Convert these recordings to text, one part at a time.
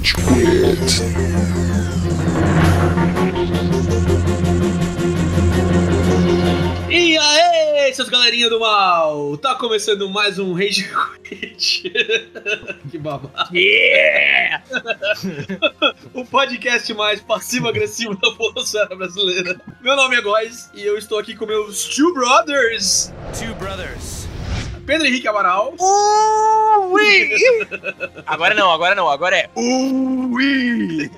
Rage Quit. E aí, seus galerinha do mal! Tá começando mais um Rage Quit. que babado. Yeah! o podcast mais passivo-agressivo da podosfera brasileira. Meu nome é Góis e eu estou aqui com meus two brothers, Two brothers. Pedro Henrique Amaral. Ui! Agora não, agora não, agora é Ui!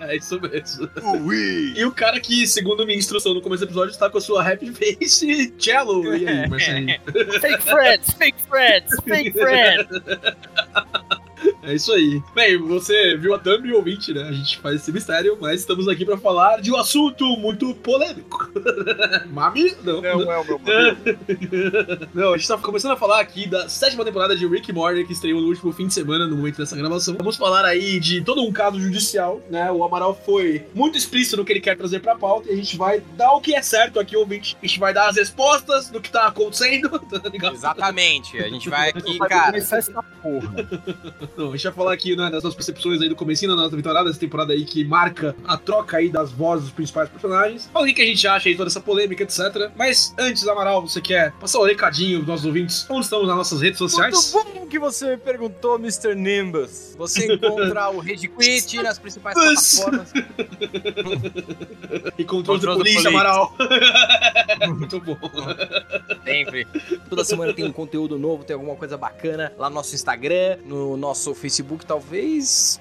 É isso mesmo. Ui! E o cara que, segundo minha instrução no começo do episódio, está com a sua happy face cello. E aí, Marcelinho? Fake friends, fake friends, fake friends. É isso aí. Bem, você viu a thumb e o ouvinte, né? A gente faz esse mistério, mas estamos aqui pra falar de um assunto muito polêmico. Mami? Não. Não é o meu modelo. Não, a gente tá começando a falar aqui da sétima temporada de Rick and Morty, que estreou no último fim de semana, no momento dessa gravação. Vamos falar aí de todo um caso judicial, né? O Amaral foi muito explícito no que ele quer trazer pra pauta e a gente vai dar o que é certo aqui, ouvinte. A gente vai dar as respostas do que tá acontecendo, tá ligado? Exatamente, a gente vai aqui, cara. começar essa porra. Não, a gente vai falar aqui né, das nossas percepções aí do comecinho da nossa temporada, dessa temporada aí que marca a troca aí das vozes dos principais personagens. Fala o que a gente acha aí toda essa polêmica, etc. Mas antes, Amaral, você quer passar um recadinho pros nossos ouvintes? Onde estamos nas nossas redes sociais? Muito bom que você me perguntou, Mr. Nimbus. Você encontra o Rage Quit nas principais plataformas. E controle do polícia, polícia. Amaral. Muito bom. Sempre. Toda semana tem um conteúdo novo, tem alguma coisa bacana lá no nosso Instagram, no nosso Facebook, talvez.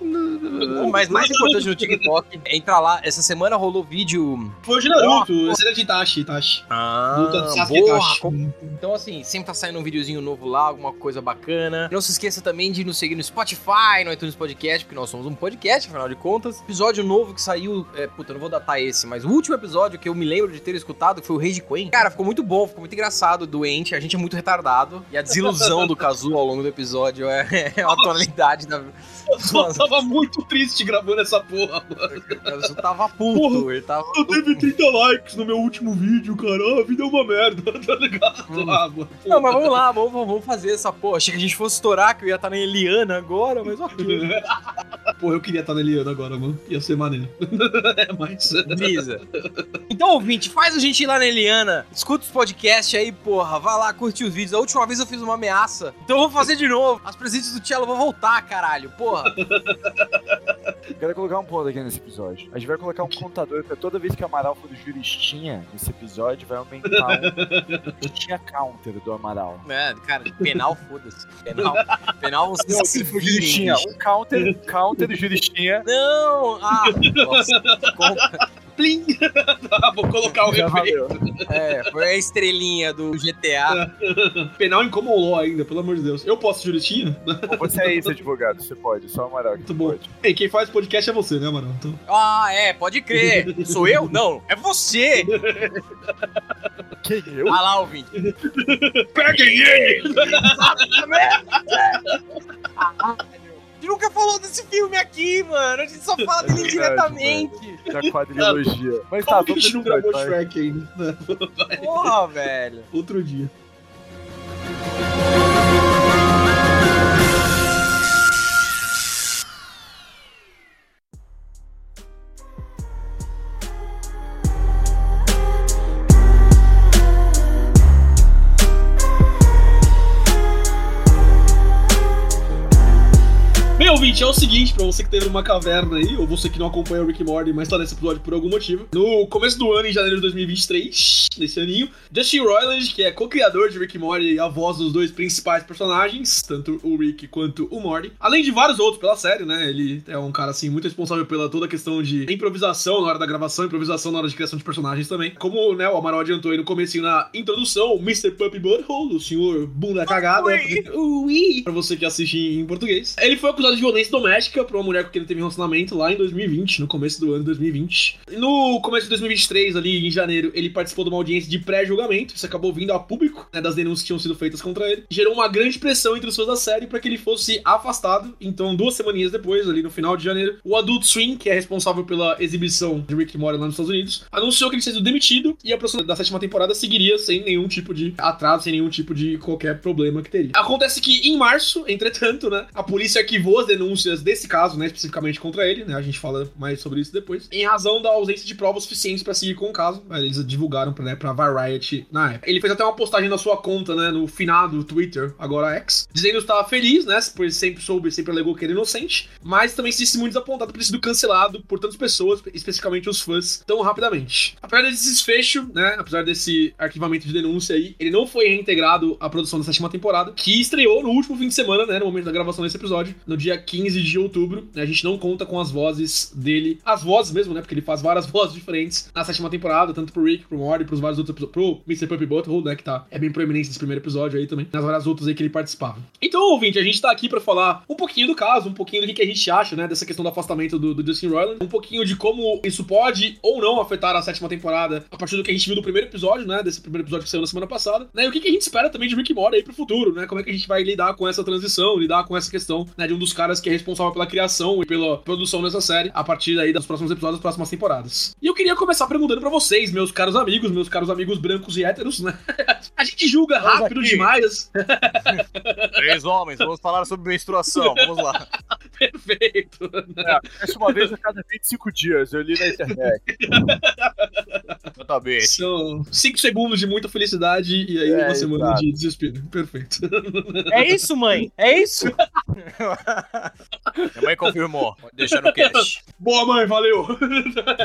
Mas mais importante no TikTok. Entra lá. Essa semana rolou vídeo. Foi o de Naruto, esse era de Itachi, Itachi. Ah, Luta de Sasuke boa. Itachi. Então, assim, sempre tá saindo um videozinho novo lá, alguma coisa bacana. Não se esqueça também de nos seguir no Spotify, no iTunes Podcast, porque nós somos um podcast, afinal de contas. Episódio novo que saiu. É, puta, eu não vou datar esse, mas o último episódio que eu me lembro de ter escutado foi o Rage Queen. Cara, ficou muito bom, ficou muito engraçado, doente. A gente é muito retardado. E a desilusão do Kazu ao longo do episódio é, é a tonalidade da. Eu tava muito triste gravando essa porra, mano. O Kazu tava puto, ele tava. Eu teve 30 likes no meu último vídeo, cara. A vida é uma merda, tá ligado? Hum. Ah, mano. Não, mas vamos lá, vamos, vamos fazer essa porra. Achei que a gente fosse estourar, que eu ia estar na Eliana agora, mas ok. Porra, eu queria estar na Eliana agora, mano. Ia ser maneiro. é, mas. Brisa. Então, ouvinte, faz a gente ir lá na Eliana, escuta os podcasts aí, porra, vai lá, curte os vídeos. A última vez eu fiz uma ameaça, então eu vou fazer de novo. As presentes do Cello vão voltar, caralho, porra. Quero colocar um ponto aqui nesse episódio. A gente vai colocar um contador pra toda vez que o Amaral for do juristinha nesse episódio, vai aumentar um juristinha counter do Amaral. É, cara, penal, foda-se. Penal, penal você Não, se juristinha, bicho. um counter, um counter do juristinha. Não! Ah, nossa. Plim! tá, vou colocar o Já efeito. valeu. É, foi a estrelinha do GTA. Penal em common law ainda, pelo amor de Deus. Eu posso juristinha? Bom, Você é esse advogado, você pode, só Amaral Muito bom. pode. Ei, quem faz podcast é você, né, mano? Então... Ah, é, pode crer. Sou eu? Não, é você. Quem eu? Ah lá, ouvinte. Peguem ele! A gente nunca falou desse filme aqui, mano. A gente só fala dele Verdade, indiretamente. Já quadrilogia. Mas Como tá, vamos episódio, gravou vai. Shrek ainda? Porra, velho. Outro dia. Ouvinte, é o seguinte, pra você que teve uma caverna aí, ou você que não acompanha o Rick Morty, mas tá nesse episódio por algum motivo. No começo do ano, em janeiro de 2023, nesse aninho, Justin Roiland, que é co-criador de Rick Morty e a voz dos dois principais personagens, tanto o Rick quanto o Morty, além de vários outros pela série, né? Ele é um cara, assim, muito responsável pela toda a questão de improvisação na hora da gravação, improvisação na hora de criação de personagens também. Como, né, o Amaral adiantou aí no comecinho na introdução, o Mr. Puppy Butthole, o senhor bunda cagada, Ui. pra você que assiste em português. Ele foi acusado de violência doméstica por uma mulher com quem ele teve um relacionamento lá em 2020, no começo do ano de 2020. No começo de 2023, ali em janeiro, ele participou de uma audiência de pré-julgamento. Isso acabou vindo a público, né, das denúncias que tinham sido feitas contra ele. Gerou uma grande pressão entre os fãs da série para que ele fosse afastado. Então, duas semaninhas depois, ali no final de janeiro, o Adult Swim, que é responsável pela exibição de Rick Morty lá nos Estados Unidos, anunciou que ele tinha sido demitido e a produção da sétima temporada seguiria sem nenhum tipo de atraso, sem nenhum tipo de qualquer problema que teria. Acontece que em março, entretanto, né, a polícia arquivou as denúncias desse caso, né, especificamente contra ele, né? A gente fala mais sobre isso depois. Em razão da ausência de provas suficientes para seguir com o caso. Eles divulgaram pra, né, pra Variety na época. Ele fez até uma postagem na sua conta, né, no finado Twitter, agora X, dizendo que estava feliz, né, por sempre soube, sempre alegou que era inocente, mas também se disse muito desapontado por ter sido cancelado por tantas pessoas, especificamente os fãs, tão rapidamente. Apesar desse desfecho, né, apesar desse arquivamento de denúncia aí, ele não foi reintegrado à produção da sétima temporada, que estreou no último fim de semana, né, no momento da gravação desse episódio, no dia 15 de outubro. A gente não conta com as vozes dele, as vozes mesmo, né, porque ele faz várias vozes diferentes na sétima temporada, tanto pro Rick, pro Morty, pros vários outros episódios, pro Mr. Puppy Butthole, né, que tá, é bem proeminente nesse primeiro episódio aí também, nas várias outras aí que ele participava. Então, ouvinte, a gente tá aqui pra falar um pouquinho do caso, um pouquinho do que, a gente acha, né, dessa questão do afastamento do, do Justin Roiland, um pouquinho de como isso pode ou não afetar a sétima temporada a partir do que a gente viu no primeiro episódio, né, desse primeiro episódio que saiu na semana passada, né, e o que, que a gente espera também de Rick Morty aí pro futuro, né, como é que a gente vai lidar com essa transição, lidar com essa questão, né, de um dos caras que é responsável pela criação e pela produção dessa série a partir aí dos próximos episódios das próximas temporadas. E eu queria começar perguntando para vocês, meus caros amigos, meus caros amigos brancos e héteros, né? A gente julga rápido demais. Três homens, vamos falar sobre menstruação, vamos lá. Perfeito. É, essa uma vez a cada 25 dias, eu li na internet. Exatamente. São cinco segundos de muita felicidade e aí É, uma semana exato. de desespero. Perfeito. É isso, mãe? É isso? Minha mãe confirmou. Deixa no cast. Boa, mãe, valeu.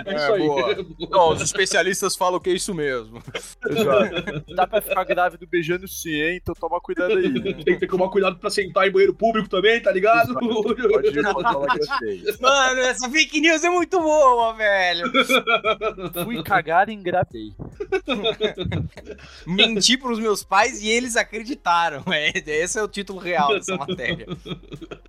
É, isso aí. boa. Não, os especialistas falam que é isso mesmo. Exato. Dá pra ficar grávido beijando sim, hein? Então toma cuidado aí. né? Tem que ter que tomar cuidado pra sentar em banheiro público também, tá ligado? Pode falar gravidez. Mano, essa fake news é muito boa, velho. Fui cagar e engravidei. Menti pros meus pais e eles acreditaram. É, esse é o título real dessa matéria.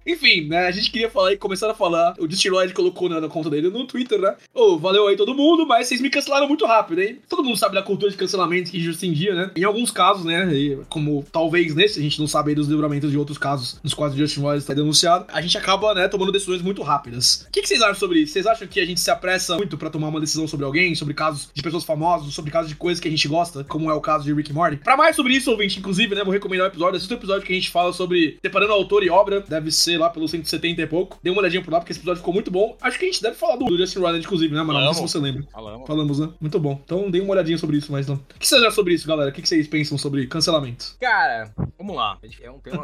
Enfim, né? A gente queria falar e começar a falar. O Destiloid colocou na, na conta dele no Twitter, né? Ô, valeu aí todo mundo, mas vocês me cancelaram muito rápido, hein? Todo mundo sabe da cultura de cancelamento que existe hoje em dia, né? Em alguns casos, né? e como talvez nesse, a gente não sabe aí dos livramentos de outros casos nos quais o Justin Roiland está denunciado, a gente acaba, né, tomando decisões muito rápidas. O que, que vocês acham sobre isso? Vocês acham que a gente se apressa muito pra tomar uma decisão sobre alguém, sobre casos de pessoas famosas, sobre casos de coisas que a gente gosta, como é o caso de Rick Morty? Pra mais sobre isso, ouvinte, inclusive, né, vou recomendar o episódio. Assista o episódio que a gente fala sobre separando autor e obra, deve ser lá pelo 170 e pouco. Dê uma olhadinha por lá, porque esse episódio ficou muito bom. Acho que a gente deve falar do, do Justin Roiland, inclusive, né, mano? Não sei se você lembra. Falamos. Falamos, né? Muito bom. Então dê uma olhadinha sobre isso, mas não. O que vocês acham sobre isso, galera? O que que vocês pensam sobre cancelamento? Cara, vamos lá. É um tema.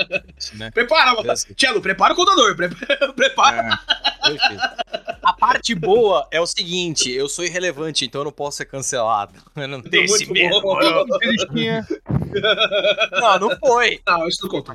né? Prepara, mano. Beleza. Cello, prepara o contador. Pre prepara. A parte boa é o seguinte: eu sou irrelevante, então eu não posso ser cancelado. Eu não tenho esse. Felizminha. Não, não foi. Não, isso não conta.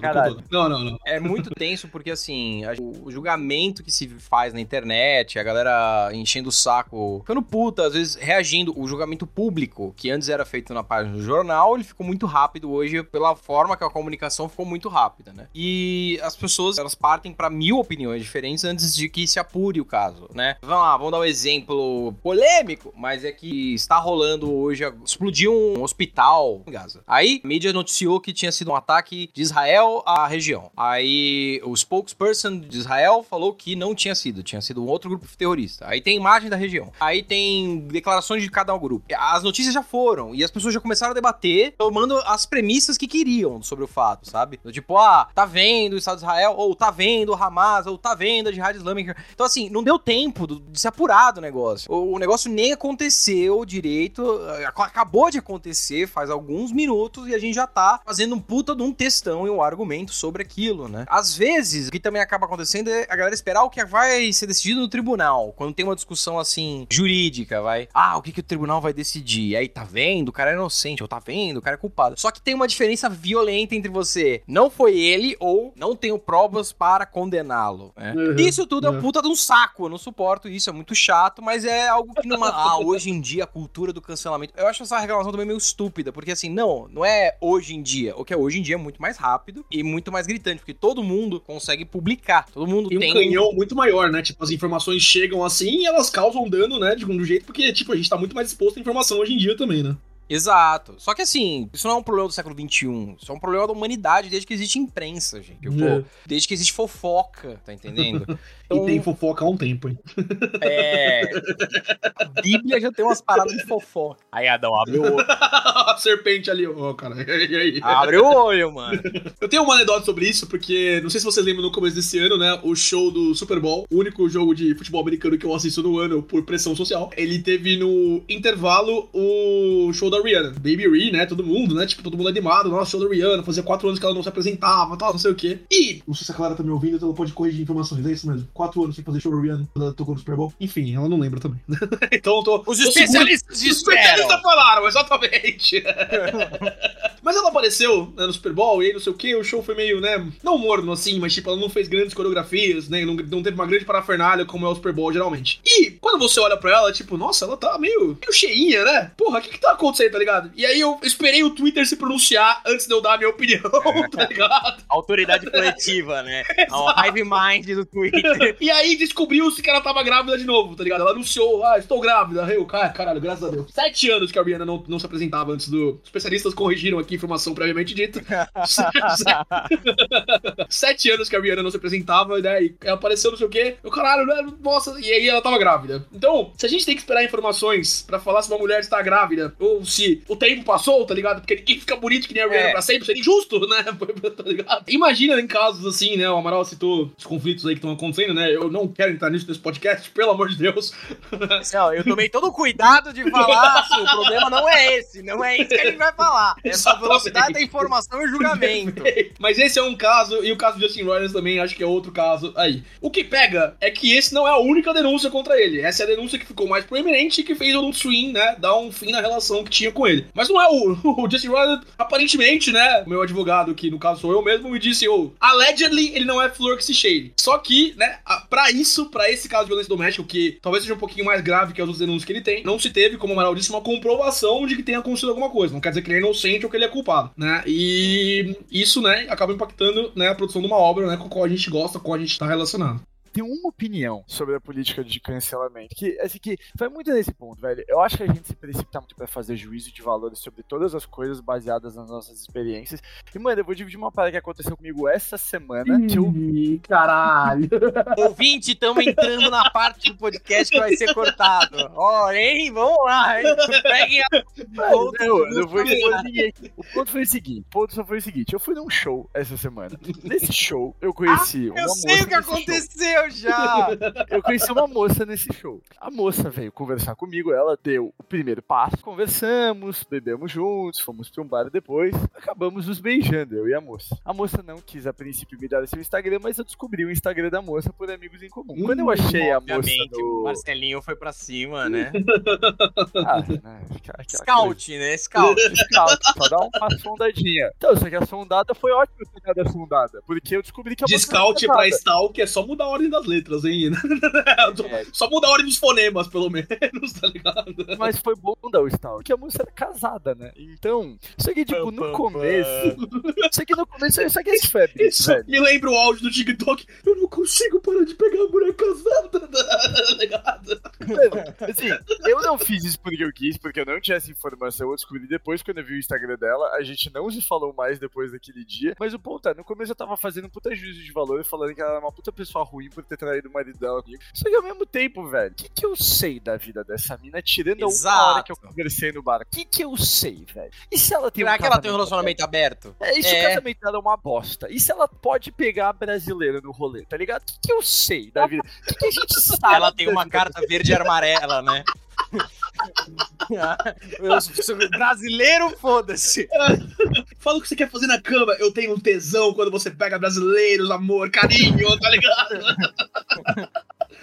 Não, não, não. É muito tenso porque, assim, a- o julgamento que se faz na internet, a galera enchendo o saco, ficando puta, às vezes reagindo. O julgamento público, que antes era feito na página do jornal, ele ficou muito rápido hoje pela forma que a comunicação ficou muito rápida, né? E as pessoas, elas partem pra mil opiniões diferentes antes de que se apure o caso, né? Vamos lá, vamos dar um exemplo polêmico, mas é que está rolando hoje, explodiu um hospital em Gaza. Aí, a mídia noticiou que tinha sido um ataque de Israel à região. Aí, o spokesperson de Israel falou que não tinha sido, tinha sido um outro grupo terrorista. Aí tem imagem da região. Aí tem declarações de cada um grupo. As notícias já foram e as pessoas já começaram a debater, tomando as premissas que queriam sobre o fato, sabe? Tipo, ah, tá vendo o Estado de Israel, ou tá vendo o Hamas, ou tá vendo a Jihad Islâmica. Então, assim, não deu tempo do- de se apurar do negócio. O, o negócio nem aconteceu direito, ac- acabou de acontecer faz alguns minutos e a gente já tá fazendo um puta de um textão e um argumento sobre aquilo, né? Às vezes, o que também acaba acontecendo é a galera esperar o que vai ser decidido no tribunal. Quando tem uma discussão assim, jurídica, vai. Ah, o que, que o tribunal vai decidir? E aí, tá vendo? O cara é inocente, ou tá vendo? O cara é culpado. Só que tem uma diferença violenta entre você. Não foi ele, ou não tenho provas para condená-lo. né? Uhum, Isso tudo é um uhum. puta de um saco. Eu não suporto isso, é muito chato, mas é algo que numa. Ah, hoje em dia, a cultura do cancelamento. Eu acho essa reclamação também meio estúpida, porque assim, não, não é hoje em dia. O que é hoje em dia é muito mais rápido e muito mais gritante, porque todo mundo consegue publicar. Todo mundo Tem um canhão muito maior, né? Tipo, as informações chegam assim e elas causam dano, né? De um jeito, porque, tipo, a gente tá muito mais exposto à informação hoje em dia também, né? Exato. Só que assim, isso não é um problema do século XXI. Isso é um problema da humanidade desde que existe imprensa, gente. Pô, É. desde que existe fofoca, tá entendendo? E tem fofoca há um tempo, hein? É. A Bíblia já tem umas paradas de fofoca. Aí, Adão, abre o olho. a serpente ali, ó, cara. E aí? Abre o olho, mano. Eu tenho uma anedota sobre isso, porque não sei se vocês lembram no começo desse ano, né? O show do Super Bowl, o único jogo de futebol americano que eu assisto no ano por pressão social. Ele teve no intervalo o show da Rihanna. Baby Ree, né? Todo mundo, né? Tipo, todo mundo animado. Nossa, show da Rihanna. Fazia quatro anos que ela não se apresentava, tal, não sei o quê. E, não sei se a Clara tá me ouvindo, então ela pode corrigir informações. É isso mesmo. Quatro anos sem fazer show quando ela tocou no Super Bowl. Enfim, ela não lembra também. então eu tô. Os tô especialistas seguro- Os especialistas falaram, exatamente. Mas ela apareceu né, no Super Bowl e aí não sei o que, o show foi meio, né, não morno assim, mas tipo, ela não fez grandes coreografias, né, não, não teve uma grande parafernália como é o Super Bowl geralmente. E quando você olha pra ela, tipo, nossa, ela tá meio, meio cheinha, né? Porra, o que que tá acontecendo, tá ligado? E aí eu esperei o Twitter se pronunciar antes de eu dar a minha opinião, tá ligado? Autoridade coletiva, né? A hive mind do Twitter. E aí descobriu-se que ela tava grávida de novo, tá ligado? Ela anunciou, ah, estou grávida. Eu, cara, caralho, graças a Deus. Sete anos que a Rihanna não, não se apresentava antes do. Os especialistas corrigiram aqui a informação previamente dita. Sete anos que a Rihanna não se apresentava, né? E ela apareceu, não sei o quê. Eu, caralho, né? Nossa, e aí ela tava grávida. Então, se a gente tem que esperar informações pra falar se uma mulher está grávida ou se o tempo passou, tá ligado? Porque ninguém fica bonito que nem a Rihanna É. pra sempre, seria injusto, né? tá ligado? Imagina em casos assim, né? O Amaral citou os conflitos aí que estão acontecendo, né? Eu não quero entrar nisso nesse podcast, pelo amor de Deus. Não, eu tomei todo o cuidado de falar assim, o problema não é esse, não é isso que a gente vai falar. É só velocidade da informação e julgamento. Mas esse é um caso, e o caso do Justin Rollins também, acho que é outro caso aí. O que pega é que esse não é a única denúncia contra ele. Essa é a denúncia que ficou mais proeminente e que fez o Swim, né, dar um fim na relação que tinha com ele. Mas não é o, o Justin Rollins, aparentemente, né, o meu advogado, que no caso sou eu mesmo, me disse, oh, allegedly ele não é flor que se cheire. Só que, né, a- pra isso, pra esse caso de violência doméstica, que talvez seja um pouquinho mais grave que as outras denúncias que ele tem, não se teve, como o Amaral disse, uma comprovação de que tenha acontecido alguma coisa. Não quer dizer que ele é inocente ou que ele é culpado, né? E isso, né, acaba impactando, né, a produção de uma obra, né, com a qual a gente gosta, com a qual a gente tá relacionado. Tenho uma opinião sobre a política de cancelamento. Que, assim, que vai muito nesse ponto, velho. Eu acho que a gente se precipita muito pra fazer juízo de valores sobre todas as coisas baseadas nas nossas experiências. E, mano, eu vou dividir uma parada que aconteceu comigo essa semana, que eu Ih, caralho. Ouvinte, estamos entrando na parte do podcast que vai ser cortado. Ó, hein? Vamos lá, hein? Peguem a... Ponto não, do não vou. O ponto foi o seguinte: o ponto só foi o seguinte: eu fui num show essa semana. Nesse show, eu conheci uma Eu sei o que nesse show. Aconteceu já. Eu conheci uma moça nesse show. A moça veio conversar comigo, ela deu o primeiro passo, conversamos, bebemos juntos, fomos pra um bar depois, acabamos nos beijando, eu e a moça. A moça não quis a princípio me dar seu Instagram, mas eu descobri o Instagram da moça por amigos em comum. Quando eu achei a moça Obviamente, o no... Marcelinho foi pra cima, né? Ah, né, aquela- Scout, né? Scout. Scout, só dá uma sondadinha. Então, só que a sondada foi ótimo ter dado a sondada, porque eu descobri que a De moça scout era pra stalk é só mudar a ordem das letras, hein? É, Só mudar a ordem dos fonemas, pelo menos, tá ligado? mas foi bom dar o stalk, porque a moça era casada, né? Então, isso aqui, tipo, no começo, isso aqui no começo, isso aqui é febre, Isso velho. me lembra o áudio do TikTok. Eu não consigo parar de pegar a mulher casada, tá ligado? Assim, eu não fiz isso porque eu quis, porque eu não tinha essa informação, eu descobri depois quando eu vi o Instagram dela, a gente não se falou mais depois daquele dia, mas o ponto é, no começo eu tava fazendo um puta juízo de valor, falando que ela era uma puta pessoa ruim por ter traído o marido dela comigo. Só que ao mesmo tempo, velho, o que, que eu sei da vida dessa mina, tirando a uma Exato. hora que eu conversei no bar? O que, que eu sei, velho? E se ela tem um Será que ela tem um relacionamento aberto? é, isso É. o casamento dela é uma bosta. E se ela pode pegar a brasileira no rolê, tá ligado? O que, que eu sei da vida? O que, que a gente sabe? Ela tem uma carta verde e amarela, né? Brasileiro, foda-se. Fala o que você quer fazer na cama. Eu tenho um tesão quando você pega brasileiros, amor, carinho, tá ligado?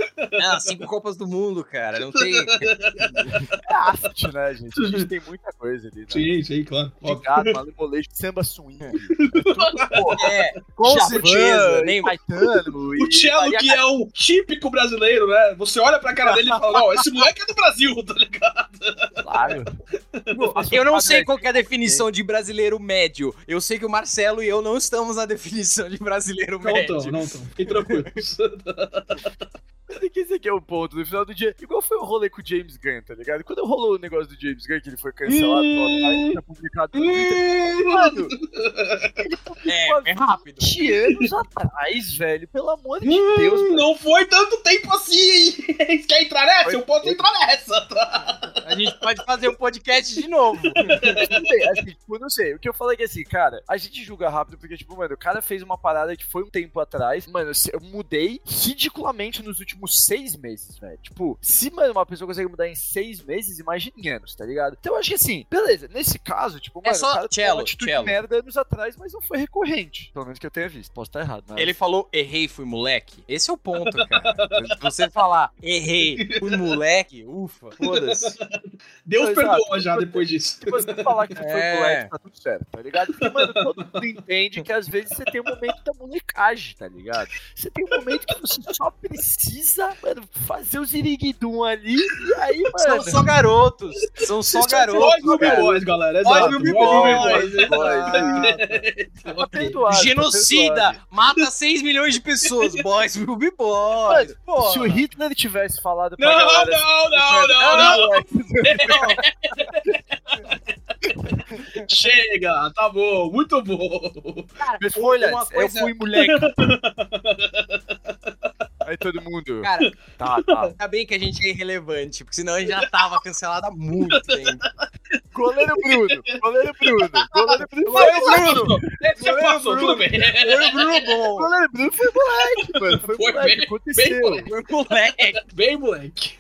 Ah, cinco Copas do Mundo, cara. Não tem. É arte, né, gente? A gente tem muita coisa ali, né? Sim, sim, claro. Obrigado, Malemolejo, samba swing. É, com certeza. Nem... Caetano O cello que é o típico brasileiro, né? Você olha pra cara dele e fala, não, esse moleque é do Brasil, tá ligado? Claro. Eu não sei qual que é a definição de brasileiro médio. Eu sei que o Marcelo e eu não estamos na definição de brasileiro Não médio. tão, não tão. Fiquem tranquilos. que esse aqui é o ponto. No final do dia, igual foi o rolê com o James Gunn, tá ligado? Quando rolou o negócio do James Gunn, que ele foi cancelado, hum, tá publicado no Twitter. Mano, ele é, é rápido. 20 anos atrás, velho. Pelo amor de Deus. Não foi tanto tempo assim. Quer entrar nessa? Eu posso entrar nessa. A gente pode fazer o um podcast de novo. assim, tipo, não sei. O que eu falei é que assim, cara, a gente julga rápido porque, tipo, mano, o cara fez uma parada que foi um tempo atrás. Mano, eu mudei ridiculamente nos últimos seis meses, velho. Tipo, se, mano, uma pessoa consegue mudar em seis meses, imagine em anos, tá ligado? Então eu acho que assim, beleza, nesse caso, tipo, é mano, é só o cara cello, uma atitude cello. merda anos atrás, mas não foi recorrente. Pelo menos que eu tenha visto. Posso estar errado, Ele falou, errei, fui moleque. Esse é o ponto, cara. Você falar, errei, fui moleque, ufa, foda-se. Deus Mas, perdoa já depois disso. Se você falar que você é. foi moleque, tá tudo certo, tá ligado? Porque, mano, todo mundo entende que às vezes você tem um momento da molecagem, tá ligado? Você tem um momento que você só precisa, mano, fazer o ziriguidum ali e aí, mano. São só garotos. São só garotos. Boys Boys, galera. Boys Boys. Boys Boys. Genocida. Mata 6 milhões de pessoas. Boys Be Boys. Se o Hitler tivesse falado pra não, galera... Não, não, não, não, não. Chega, tá bom, muito bom. Cara, Olha, coisa... eu fui moleque. Aí todo mundo. Cara, tá, tá. Ainda bem que a gente é irrelevante, porque senão a gente já tava cancelado há muito tempo. Goleiro Bruno, goleiro Bruno, goleiro Bruno. Foi Bruno! Você passou, tudo bem. Foi Bruno bom. Goleiro Bruno foi moleque, mano. Foi, foi moleque, bem, aconteceu. Bem, foi moleque. Bem moleque.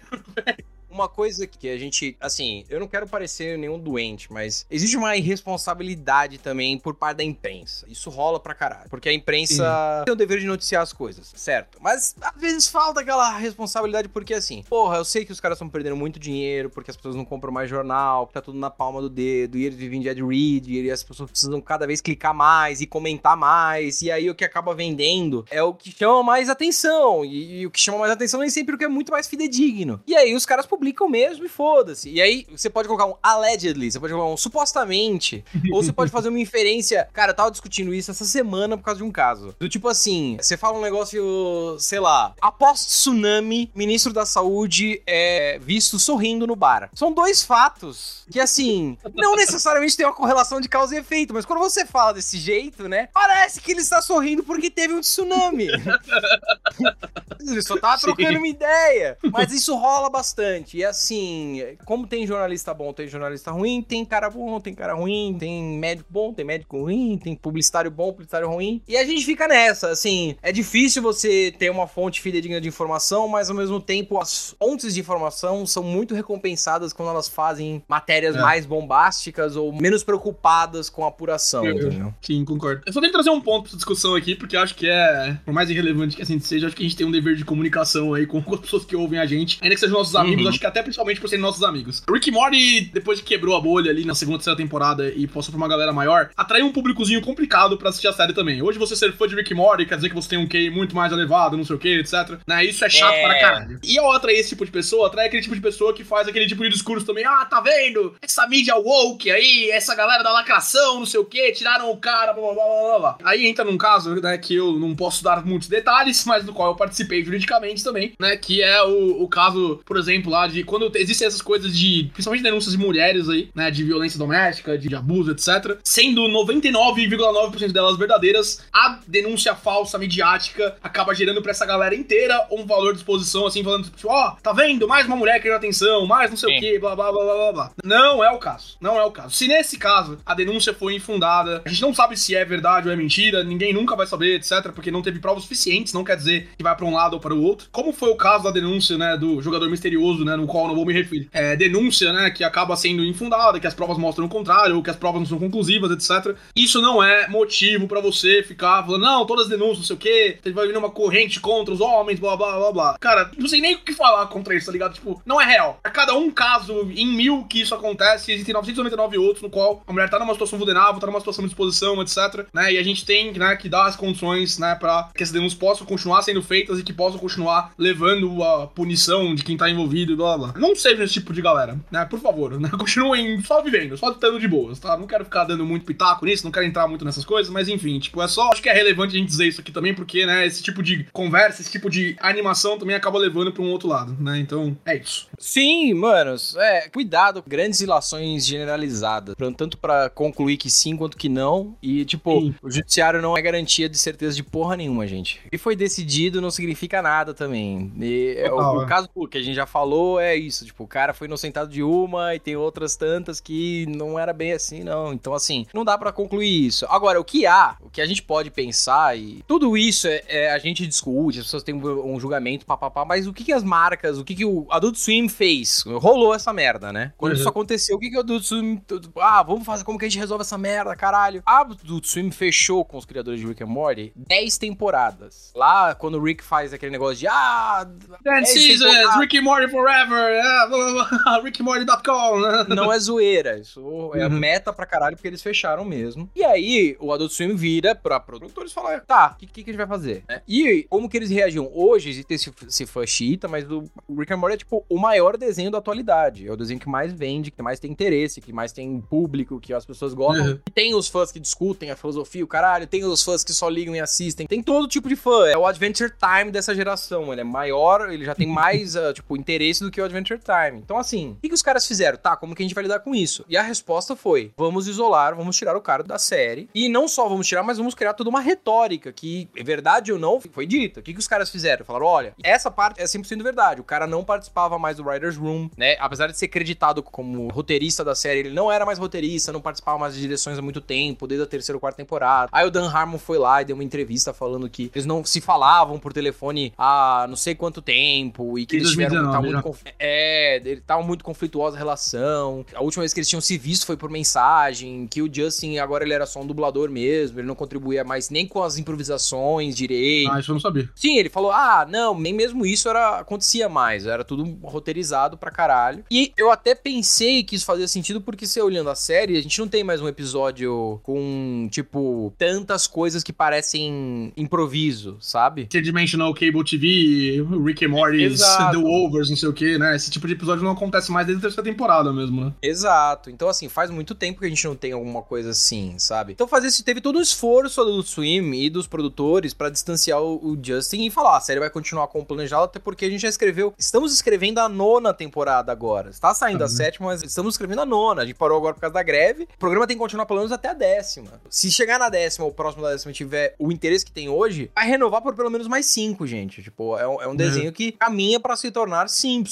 Uma coisa que a gente, assim, eu não quero parecer nenhum doente, mas existe uma irresponsabilidade também por parte da imprensa. Isso rola pra caralho. Porque a imprensa Sim. tem o dever de noticiar as coisas, certo? Mas às vezes falta aquela responsabilidade porque, assim, porra, eu sei que os caras estão perdendo muito dinheiro porque as pessoas não compram mais jornal, tá tudo na palma do dedo, e eles vivem de ad read, e as pessoas precisam cada vez clicar mais e comentar mais, e aí o que acaba vendendo é o que chama mais atenção, e, e o que chama mais atenção nem sempre o que é muito mais fidedigno. E aí os caras publicam mesmo e foda-se. E aí você pode colocar um allegedly, você pode colocar um supostamente, ou você pode fazer uma inferência. Cara, eu tava discutindo isso essa semana por causa de um caso. Do tipo assim, você fala um negócio, sei lá, após tsunami, ministro da saúde é visto sorrindo no bar. São dois fatos que, assim, não necessariamente tem uma correlação de causa e efeito, mas quando você fala desse jeito, né, parece que ele está sorrindo porque teve um tsunami. ele só tava trocando uma ideia. Mas isso rola bastante. E assim, como tem jornalista bom, tem jornalista ruim, tem cara bom, tem cara ruim, tem médico bom, tem médico ruim, tem publicitário bom, publicitário ruim. E a gente fica nessa, assim, é difícil você ter uma fonte fidedigna de informação, mas ao mesmo tempo as fontes de informação são muito recompensadas quando elas fazem matérias é. mais bombásticas ou menos preocupadas com a apuração, eu, entendeu? Sim, concordo. Eu só tenho que trazer um ponto pra essa discussão aqui, porque acho que é, por mais irrelevante que a gente seja, acho que a gente tem um dever de comunicação aí com as pessoas que ouvem a gente, ainda que sejam nossos amigos, uhum. acho que até principalmente por serem nossos amigos. Rick Morty, depois que quebrou a bolha ali na segunda, terceira temporada e passou pra uma galera maior, atraiu um públicozinho complicado pra assistir a série também. Hoje você ser fã de Rick Morty quer dizer que você tem um QI muito mais elevado, não sei o que, etc. Né? Isso é chato é. para caralho. E ao atrair esse tipo de pessoa, atrai aquele tipo de pessoa que faz aquele tipo de discurso também. Ah, tá vendo? Essa mídia woke aí, essa galera da lacração, não sei o que, tiraram o cara, blá blá blá blá blá. Aí entra num caso, né, que eu não posso dar muitos detalhes, mas do qual eu participei juridicamente também, né? Que é o, o caso, por exemplo, lá de quando existem essas coisas de, principalmente denúncias de mulheres aí, né, de violência doméstica, de, de abuso, etc. Sendo 99,9% delas verdadeiras, a denúncia falsa midiática acaba gerando pra essa galera inteira um valor de exposição, assim, falando, tipo, ó, oh, tá vendo? Mais uma mulher querendo atenção, mais não sei Sim. o que, blá, blá, blá, blá, blá. Não é o caso. Não é o caso. Se nesse caso a denúncia foi infundada, a gente não sabe se é verdade ou é mentira, ninguém nunca vai saber, etc, porque não teve provas suficientes, não quer dizer que vai para um lado ou para o outro. Como foi o caso da denúncia, né, do jogador misterioso, né, no qual não vou me referir. É, denúncia, né, que acaba sendo infundada, que as provas mostram o contrário, ou que as provas não são conclusivas, etc. Isso não é motivo para você ficar falando, não, todas as denúncias, não sei o quê, você vai vir uma corrente contra os homens, blá, blá, blá, blá. Cara, não sei nem o que falar contra isso, tá ligado? Tipo, não é real. A cada um caso em mil que isso acontece, existem 999 outros no qual a mulher tá numa situação vulnerável, tá numa situação de exposição, etc, né, e a gente tem, né, que dar as condições, né, pra que essas denúncias possam continuar sendo feitas e que possam continuar levando a punição de quem tá envolvido, blá, Não sejam esse tipo de galera, né? Por favor, né? Continuem só vivendo, só tendo de boas, tá? Não quero ficar dando muito pitaco nisso, não quero entrar muito nessas coisas, mas enfim, tipo, é só. Acho que é relevante a gente dizer isso aqui também, porque, né, esse tipo de conversa, esse tipo de animação também acaba levando pra um outro lado, né? Então, é isso. Sim, manos, é, cuidado, grandes ilações generalizadas, tanto pra concluir que sim quanto que não, e tipo, Sim. o judiciário não é garantia de certeza de porra nenhuma, gente. E foi decidido não significa nada também. E, é, o, o é. caso que a gente já falou é isso, tipo, o cara foi inocentado de uma e tem outras tantas que não era bem assim, não. Então, assim, não dá pra concluir isso. Agora, o que há, o que a gente pode pensar e tudo isso é, é- a gente discute, as pessoas têm um, um julgamento, papapá, mas o que que as marcas, o que que o Adult Swim fez? Rolou essa merda, né? Quando Uhum. isso aconteceu, o que que o Adult Swim... Ah, vamos fazer, como que a gente resolve essa merda, caralho? A Adult Swim fechou com os criadores de Rick and Morty 10 temporadas. Lá, quando o Rick faz aquele negócio de, ah... Ten 10 seasons. Rick and Morty forever, é, rickandmorty.com, né? Não é zoeira, isso é Uhum. meta pra caralho, porque eles fecharam mesmo. E aí, o Adult Swim vira pra produtores e fala, tá, o que, que, que a gente vai fazer? né? E como que eles reagiam? Hoje existe esse, esse fã chita, mas o Rick and Morty é tipo o maior desenho da atualidade. É o desenho que mais vende, que mais tem interesse, que mais tem público, que as pessoas gostam. Uhum. Tem os fãs que discutem a filosofia, o caralho, tem os fãs que só ligam e assistem. Tem todo tipo de fã. É o Adventure Time dessa geração. Ele é maior, ele já tem mais, ah, tipo, interesse do que o Adventure Time. Então, assim, o que, que os caras fizeram? Tá, como que a gente vai lidar com isso? E a resposta foi: vamos isolar, vamos tirar o cara da série. E não só vamos tirar, mas vamos criar toda uma retórica que, é verdade ou não, foi dita. O que, que os caras fizeram? Falaram: olha, essa parte é 100% verdade. O cara não participava mais do Writer's Room, né? Apesar de ser creditado como roteirista da série, ele não era mais roteirista, não participava mais de direções há muito tempo, desde a terceira ou quarta temporada. Aí o Dan Harmon foi lá e deu uma entrevista falando que eles não se falavam por telefone há não sei quanto tempo e que Em eles tiveram 2019 tá muito é, ele tava muito conflituosa a relação. A última vez que eles tinham se visto foi por mensagem, que o Justin agora ele era só um dublador mesmo, ele não contribuía mais nem com as improvisações direito. Ah, isso eu não sabia. Sim, ele falou: ah, não, nem mesmo isso era acontecia mais, era tudo roteirizado pra caralho. E eu até pensei que isso fazia sentido porque você olhando a série, a gente não tem mais um episódio com, tipo, tantas coisas que parecem improviso, sabe? Tridimensional Cable TV, Rick and Morty's, Exato. The Overs, não sei o né? Esse tipo de episódio não acontece mais desde a terceira temporada mesmo, né? Exato. Então, assim, faz muito tempo que a gente não tem alguma coisa assim, sabe? Então, fazer isso teve todo um esforço do Swim e dos produtores pra distanciar o, Justin e falar: "Ah, a série vai continuar como planejado, até porque a gente já escreveu. Estamos escrevendo a nona temporada agora. Está saindo a Uhum. sétima, mas estamos escrevendo a nona. A gente parou agora por causa da greve. O programa tem que continuar pelo menos até a décima. Se chegar na décima ou próximo da décima tiver o interesse que tem hoje, vai renovar por pelo menos mais cinco, gente. Tipo, é um, é um desenho que caminha pra se tornar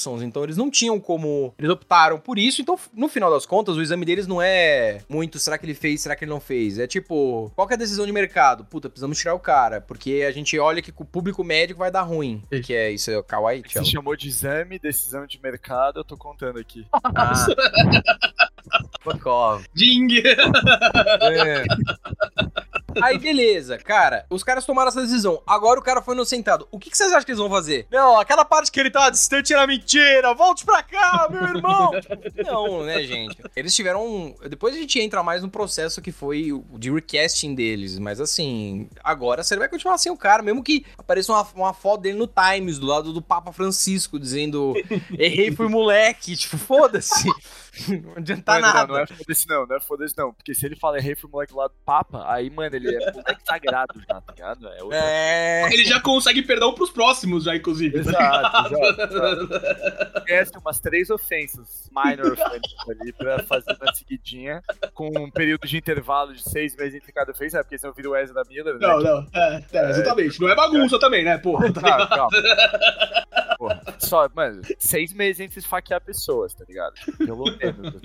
Simpsons. Então eles não tinham como. Eles optaram por isso. Então, no final das contas, o exame deles não é muito será que ele fez, será que ele não fez. É tipo, qual que é a decisão de mercado? Puta, precisamos tirar o cara. Porque a gente olha que com o público médico vai dar ruim. Que é isso, é o Kawaii, Você chamou de exame, decisão de mercado, eu tô contando aqui. Ah. Fuck off. Ding! É. Aí, beleza, cara. Os caras tomaram essa decisão. Agora o cara foi inocentado. O que, que vocês acham que eles vão fazer? Não, aquela parte que ele tá distante era mentira. Volte pra cá, meu irmão. Não, né, gente? Eles tiveram. um- Depois a gente entra mais no processo que foi o de recasting deles. Mas assim, agora você vai continuar sem o cara, mesmo que apareça uma, uma foto dele no Times, do lado do Papa Francisco, dizendo: Errei, fui moleque. Tipo, foda-se. Não adianta Mano, nada. Não, não é foda-se não, não é foda-se não. Porque se ele fala errei pro moleque lá do Papa, aí, mano, ele é moleque sagrado já, tá ligado? É outra É. Ele já consegue perdão pros próximos, já, inclusive. tá Exato, ligado? exato, exato. Esquece umas três ofensas, minor offenses ali, pra fazer uma seguidinha, com um período de intervalo de seis meses entre cada ofensa, porque senão vira o Wesley da Miller, né? Não, não. É, é, exatamente. Não é bagunça também, né, porra? Tá? Calma, calma. Porra, só, mano, seis meses entre esfaquear pessoas, tá ligado? Pelo menos.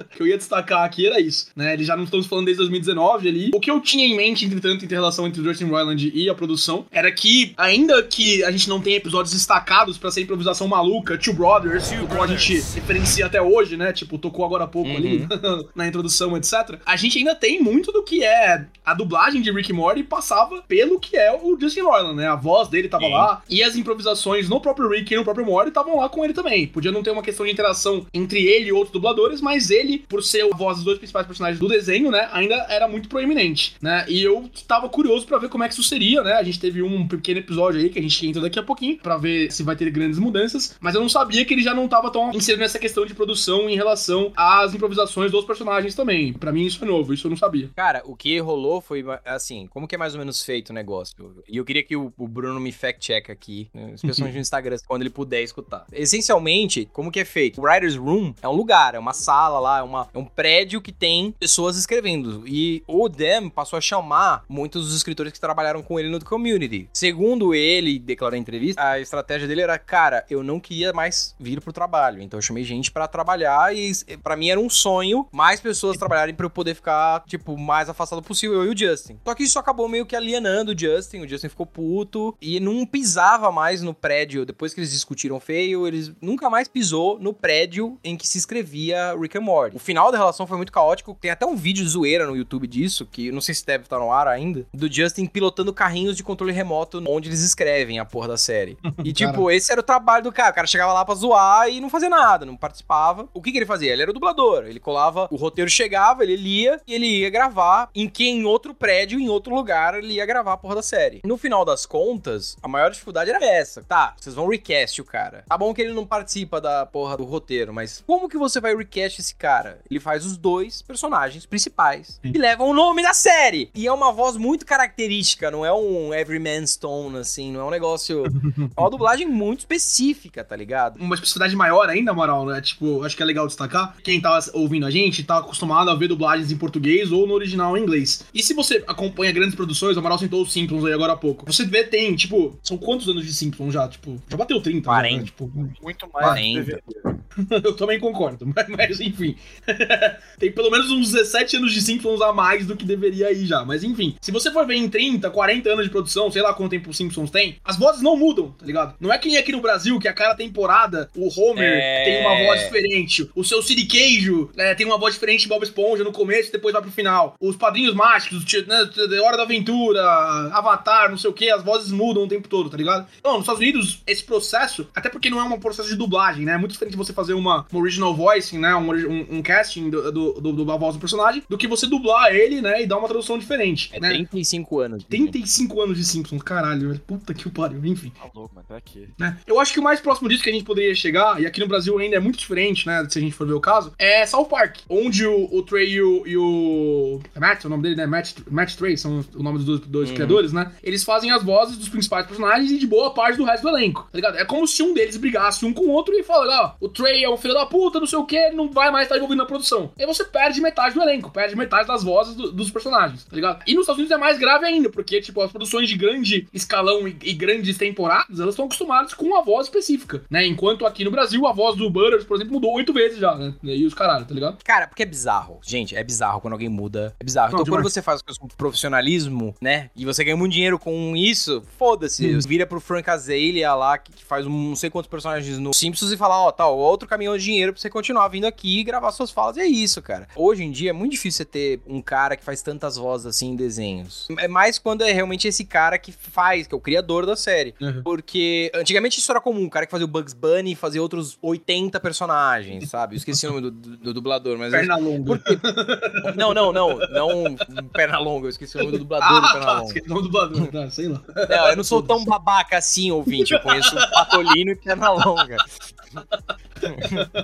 O que eu ia destacar aqui era isso, né? Eles já não estamos falando desde 2019 ali. O que eu tinha em mente, entretanto, entre relação entre o Justin Roiland e a produção, era que, ainda que a gente não tenha episódios destacados pra ser improvisação maluca, Two Brothers, o qual a gente referencia até hoje, né? Tipo, tocou agora há pouco ali na introdução, etc. A gente ainda tem muito do que é a dublagem de Rick e Morty passava pelo que é o Justin Roiland, né? A voz dele tava Sim. lá, e as improvisações no próprio Rick e no próprio Morty estavam lá com ele também. Podia não ter uma questão de interação entre ele e outros dubladores, mas ele, por ser a voz dos dois principais personagens do desenho, né, ainda era muito proeminente, né? E eu tava curioso para ver como é que isso seria, né? A gente teve um pequeno episódio aí que a gente entra daqui a pouquinho para ver se vai ter grandes mudanças, mas eu não sabia que ele já não tava tão inserido nessa questão de produção em relação às improvisações dos personagens também. Para mim isso é novo, isso eu não sabia. Cara, o que rolou foi assim, como que é mais ou menos feito o negócio? E eu queria que o, Bruno me fact-check aqui, né? especialmente no Instagram, quando ele puder escutar. Essencialmente, como que é feito? O Writer's Room é um lugar, é uma sala lá, é, uma, é um prédio que tem pessoas escrevendo. E o Dan passou a chamar muitos dos escritores que trabalharam com ele no community. Segundo ele, declarou em entrevista, a estratégia dele era, cara, eu não queria mais vir pro trabalho. Então eu chamei gente para trabalhar e para mim era um sonho mais pessoas trabalharem para eu poder ficar, tipo, mais afastado possível, eu e o Justin. Só que isso acabou meio que alienando o Justin, o Justin ficou puto e não pisava mais no prédio. Depois que eles discutiram feio, eles nunca mais pisou no prédio em que se escrevia Rick and Morty. O final da relação foi muito caótico. Tem até um vídeo zoeira no YouTube disso, que não sei se deve estar no ar ainda, do Justin pilotando carrinhos de controle remoto onde eles escrevem a porra da série. E tipo, esse era o trabalho do cara. O cara chegava lá pra zoar e não fazia nada, não participava. O que, que ele fazia? Ele era o dublador. Ele colava, o roteiro chegava, ele lia e ele ia gravar em que em outro prédio, em outro lugar, ele ia gravar a porra da série. No final das contas, a maior dificuldade era essa. Tá, vocês vão recast o cara. Tá bom que ele não participa da porra do roteiro, mas como que você vai recast esse cara? Ele faz os dois personagens principais Sim. e levam o nome da série. E é uma voz muito característica, não é um Everyman's Tone, assim, não é um negócio. é uma dublagem muito específica, tá ligado? Uma especificidade maior ainda, moral, né? Tipo, acho que é legal destacar. Quem tá ouvindo a gente tá acostumado a ver dublagens em português ou no original em inglês. E se você acompanha grandes produções, o Amaral sentou os Simpsons aí agora há pouco. Você vê, tem, tipo, são quantos anos de Simpsons já? Tipo, já bateu 30. 40. Né? Tipo, muito mais. 40. Eu também concordo, mas, mas enfim. tem pelo menos uns 17 anos de Simpsons a mais do que deveria ir já. Mas enfim, se você for ver em 30, 40 anos de produção, sei lá quanto tempo os Simpsons tem, as vozes não mudam, tá ligado? Não é que nem aqui no Brasil, que a cada temporada o Homer é... tem uma voz diferente, o seu City Queijo né, tem uma voz diferente em Bob Esponja no começo e depois vai pro final. Os Padrinhos Mágicos, né, Hora da Aventura, Avatar, não sei o que, as vozes mudam o tempo todo, tá ligado? Então, nos Estados Unidos, esse processo, até porque não é um processo de dublagem, né? É muito diferente você fazer uma, uma original voicing, né? Um, um, um casting do, do, do, do, da voz do personagem, do que você dublar ele, né? E dar uma tradução diferente. É né? 35 anos. 35 anos de Simpsons, caralho, velho. Puta que pariu, enfim. Tá louco, mas tá aqui. Né? Eu acho que o mais próximo disso que a gente poderia chegar, e aqui no Brasil ainda é muito diferente, né? Se a gente for ver o caso, é South Park, onde o, o Trey e o, e o. É Matt, é o nome dele, né? Matt, Matt Trey, são o nome dos dois, uhum. criadores, né? Eles fazem as vozes dos principais personagens e de boa parte do resto do elenco, tá ligado? É como se um deles brigasse um com o outro e fala, ó, o Trey é um filho da puta, não sei o que, ele não vai mais estar envolvido na produção. E aí você perde metade do elenco, perde metade das vozes do, dos personagens, tá ligado? E nos Estados Unidos é mais grave ainda, porque, tipo, as produções de grande escalão e, e grandes temporadas, elas estão acostumadas com uma voz específica, né? Enquanto aqui no Brasil, a voz do Butters, por exemplo, mudou oito vezes já, né? E os caralho, tá ligado? Cara, porque é bizarro. Gente, é bizarro quando alguém muda. É bizarro. Não, então, demais. quando você faz com profissionalismo, né? E você ganha muito dinheiro com isso, foda-se. Hum. Vira pro Frank Azalea lá, que faz um, não sei quantos personagens no Simpsons e fala, ó, oh, tá, outro caminhão de dinheiro pra você continuar vindo aqui e gravar suas falas. E é isso, cara. Hoje em dia é muito difícil você ter um cara que faz tantas vozes assim em desenhos. É mais quando é realmente esse cara que faz, que é o criador da série. Uhum. Porque antigamente isso era comum, o cara que fazia o Bugs Bunny fazia outros 80 personagens, sabe? Eu esqueci o nome do, do, do dublador, mas. Perna longa. Não, não, não. Não perna longa, eu esqueci o nome do dublador ah, do perna tá, longa. Não, dublador, tá, sei lá. Não, eu não sou tão babaca assim, ouvinte. Eu conheço o Patolino e perna longa.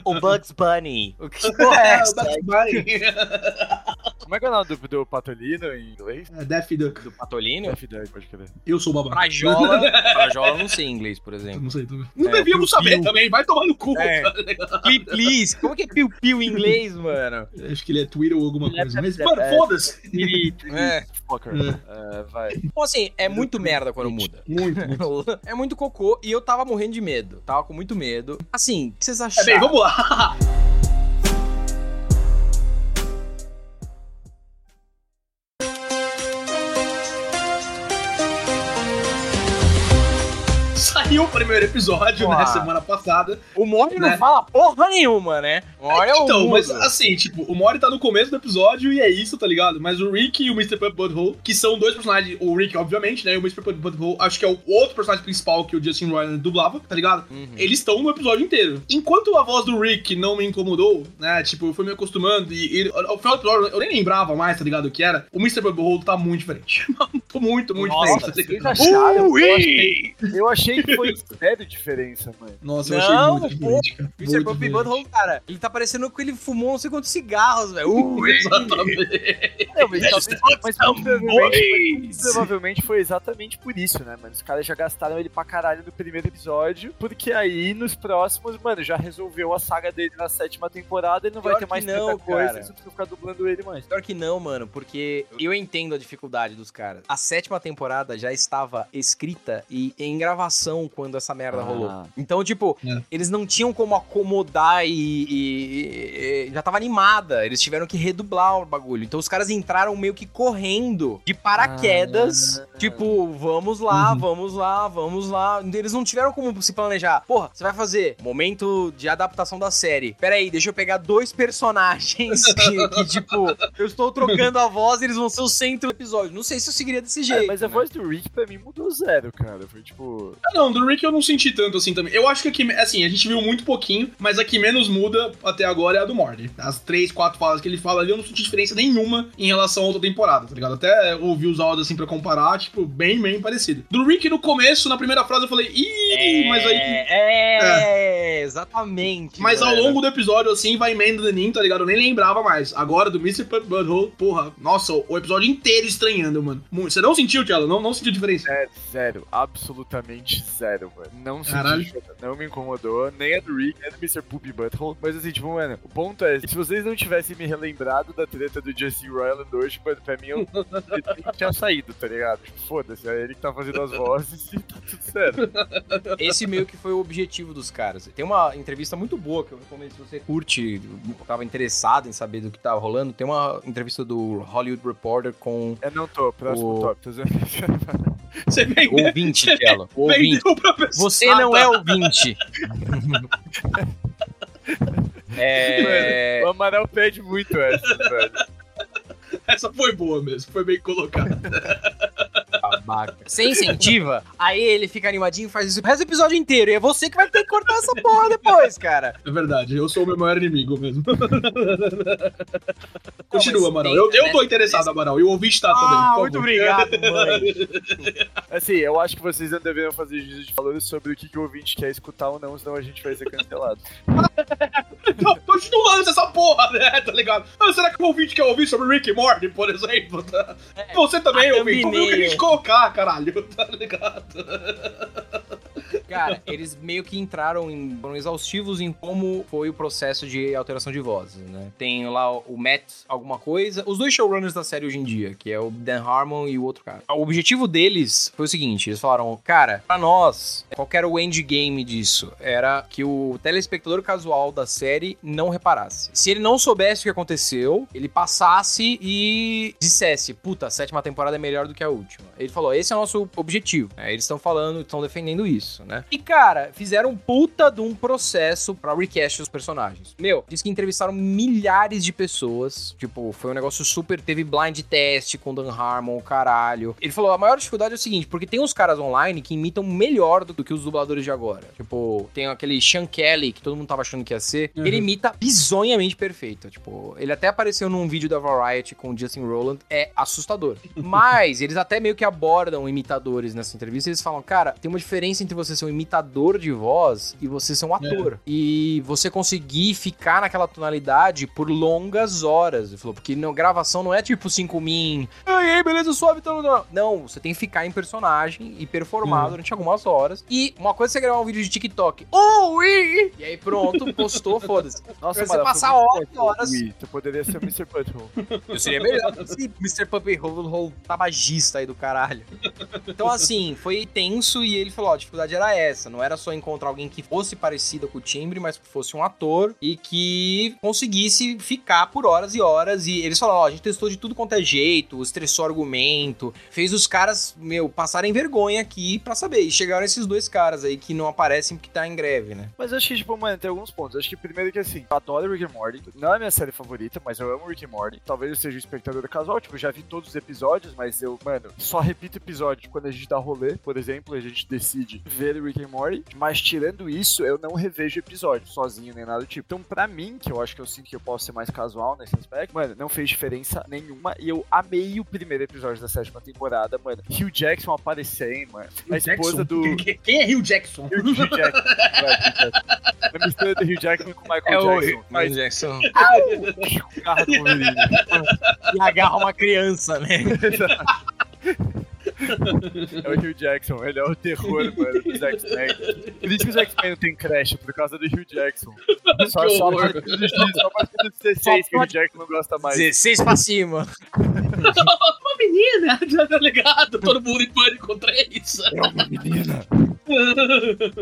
o Bugs Bunny. O que é, é o Bugs Bunny. Como é que é o nome do, do Patolino em inglês? É Daffy Duck. Do Patolino? Daffy Duck, pode crer. Eu sou o babaca. Prajola, Prajola não sei inglês, por exemplo. Não sei também. Não é, devíamos saber piu. também, vai tomar no cu. É. Please, como que é piu-piu em inglês, mano? Acho que ele é Twitter ou alguma coisa. Mas, mano, foda-se. É. É. vai. Então, assim, é muito merda quando muda. Muito, muito. É muito cocô e eu tava morrendo de medo. Tava com muito medo. Assim, o que vocês acharam? É bem, vamos lá. o primeiro episódio, né, Uau. semana passada. O Mori Né? não fala porra nenhuma, né? O Mori é o Então, mas assim, tipo, o Mori tá no começo do episódio e é isso, tá ligado? Mas o Rick e o Mr. Pup Butthole, que são dois personagens, o Rick, obviamente, né? E o Mr. Pup Butthole, acho que é o outro personagem principal que o Justin Roiland dublava, tá ligado? Uhum. Eles estão no episódio inteiro. Enquanto a voz do Rick não me incomodou, né? Tipo, eu fui me acostumando e, e ao final do episódio eu nem lembrava mais, tá ligado? O que era. O Mr. Butthole tá muito diferente. Muito, muito Nossa, diferente. vocês acharam? Ui! Eu achei, eu achei que foi sério diferença, mano. Nossa, eu Não, achei muito pô. diferente, cara. Mr. Muito Puppy diferente. Butthole, cara, ele tá parecendo que ele fumou não sei quantos cigarros, velho. Ui! Exatamente. Não, mas, talvez, mas provavelmente, foi exatamente por isso, né, mano? Os caras já gastaram ele pra caralho no primeiro episódio, porque aí nos próximos, mano, já resolveu a saga dele na sétima temporada e não vai Pior ter mais não, tanta coisa, cara. você precisa ficar dublando ele mais. Pior que não, mano, porque eu entendo a dificuldade dos caras. A sétima temporada já estava escrita e em gravação quando essa merda Ah. rolou. Então, tipo, É. eles não tinham como acomodar e, e- e- e- Já tava animada. Eles tiveram que redublar o bagulho. Então os caras entraram meio que correndo de paraquedas. Ah. Tipo, vamos lá, Uhum. vamos lá, vamos lá. Eles não tiveram como se planejar. Porra, você vai fazer momento de adaptação da série. Pera aí, deixa eu pegar dois personagens que, que, tipo, eu estou trocando a voz e eles vão ser o centro do episódio. Não sei se eu seguiria desse jeito. É, mas a né? voz do Rick pra mim mudou zero, cara. Foi tipo. Ah, não, do Rick eu não senti tanto assim também. Eu acho que aqui, assim, a gente viu muito pouquinho, mas a que menos muda até agora é a do Morty. As três, quatro falas que ele fala ali, eu não senti diferença nenhuma em relação a outra temporada, tá ligado? Até ouvi os áudios assim pra comparar, tipo, bem, bem parecido. Do Rick no começo, na primeira frase, eu falei, ih, mas aí. É, é, exatamente. Mas ao mano. longo do episódio, assim, vai emenda Nin, tá ligado? Eu nem lembrava mais. Agora, do Mr. Butthole, porra, nossa, o episódio inteiro estranhando, mano. Você não sentiu, Tchela? Não, não sentiu diferença? É, zero. Absolutamente zero, mano. Não Caralho. senti, não me incomodou. Nem a do Rick, nem a do Mr. Poopy Butthole. Mas assim, tipo, mano, o ponto é, se vocês não tivessem me relembrado da treta do Jesse Roiland hoje, mano, pra mim eu nem tinha saído, tá ligado? Tipo, foda-se, é ele que tá fazendo as vozes e tá tudo certo. Esse meio que foi o objetivo dos caras. Tem uma entrevista muito boa que eu recomendo se você curte, tava interessado em saber do que tava rolando. Tem uma entrevista do Hollywood Reporter com Eu não tô, próximo O- top. Tô zoando. Você vem. ouvinte, Telo. O ouvinte. Pra pessoa. Você não é ouvinte. é... O Amaral pede muito essa, velho. Essa foi boa mesmo, foi bem colocada. Babaca. Você incentiva, aí ele fica animadinho e faz isso o resto do episódio inteiro. E é você que vai ter que cortar essa porra depois, cara. É verdade, eu sou o meu maior inimigo mesmo. Continua, mas Amaral. Eu, eu né, tô interessado, Amaral. E o ouvinte tá também. Ah, por muito obrigado, mãe. Assim, eu acho que vocês não deveriam fazer juízo de valores sobre o que, que o ouvinte quer escutar ou não, senão a gente vai ser cancelado. Não, Continuando essa porra, né? Tá ligado? Ah, será que o ouvinte quer ouvir sobre Rick e Morty, por exemplo? Tá? Você também. Como é que a gente colocar, caralho? Tá ligado? Cara, eles meio que entraram em, foram exaustivos em como foi o processo de alteração de vozes, né? Tem lá o Matt alguma coisa, os dois showrunners da série hoje em dia, que é o Dan Harmon e o outro cara. O objetivo deles foi o seguinte, eles falaram, cara, pra nós, qual era o endgame disso? Era que o telespectador casual da série não reparasse. Se ele não soubesse o que aconteceu, ele passasse e dissesse, puta, a sétima temporada é melhor do que a última. Ele falou, esse é o nosso objetivo. É, eles estão falando, estão defendendo isso, né? E, cara, fizeram um puta de um processo pra recast os personagens. Meu, diz que entrevistaram milhares de pessoas. Tipo, foi um negócio super. Teve blind test com Dan Harmon, caralho. Ele falou: a maior dificuldade é o seguinte, porque tem uns caras online que imitam melhor do que os dubladores de agora. Tipo, tem aquele Sean Kelly, que todo mundo tava achando que ia ser. Uhum. Ele imita bizonhamente perfeito. Tipo, ele até apareceu num vídeo da Variety com o Justin Roland. É assustador. Mas eles até meio que abordam imitadores nessa entrevista. Eles falam, cara, tem uma diferença entre você ser um imitador de voz e você ser um ator. E você conseguir ficar naquela tonalidade por longas horas. Ele falou, porque na gravação não é tipo 5 min. Ai, ai, beleza, suave, então não. Não, você tem que ficar em personagem e performar Uhum. durante algumas horas. E uma coisa é você gravar um vídeo de TikTok. Oh, e, e aí pronto, postou, foda-se. Nossa, Você Amaral, passar horas, bom. horas. Ui, Tu poderia ser o Mr. Butthole. Eu seria melhor se Mr. Puppy Hole tabagista aí do caralho. Então, assim, foi tenso e ele falou: ó, a dificuldade era essa. Não era só encontrar alguém que fosse parecida com o timbre, mas que fosse um ator e que conseguisse ficar por horas e horas. E eles falaram: ó, a gente testou de tudo quanto é jeito, estressou argumento, fez os caras, meu, passarem vergonha aqui pra saber. E chegaram esses dois caras aí que não aparecem porque tá em greve, né? Mas eu acho que, tipo, mano, tem alguns pontos. Eu acho que primeiro que assim, eu adoro Rick and Morty. Não é minha série favorita, mas eu amo Rick and Morty. Talvez eu seja um espectador casual, tipo, já vi todos os episódios, mas eu, mano, só repito episódio quando a gente dá rolê, por exemplo, a gente decide ver Rick and Morty. Mas tirando isso, eu não revejo episódio sozinho nem nada do tipo. Então, pra mim, que eu acho que eu sinto que eu posso ser mais casual nesse aspecto, mano, não fez diferença nenhuma. E eu amei o primeiro episódio da sétima temporada, mano. Hugh Jackson aparecendo, mano. A esposa do. Quem é Hugh Jackson? Hugh, Hugh Jackson. A mistura do Hugh Jackson com o Michael É o Jackson. Michael Jackson. o carro do Wolverine. E agarra uma criança, né? É o Hugh Jackson, ele é o terror, mano, dos X-Men. Por isso que os X-Men não tem crash, por causa do Hugh Jackson. Só, só a partir do X, só a partir do 16 que o Hugh Jackson não gosta mais. 16 pra cima. Uma menina, já tá ligado? Todo mundo em pânico contra isso. É uma menina.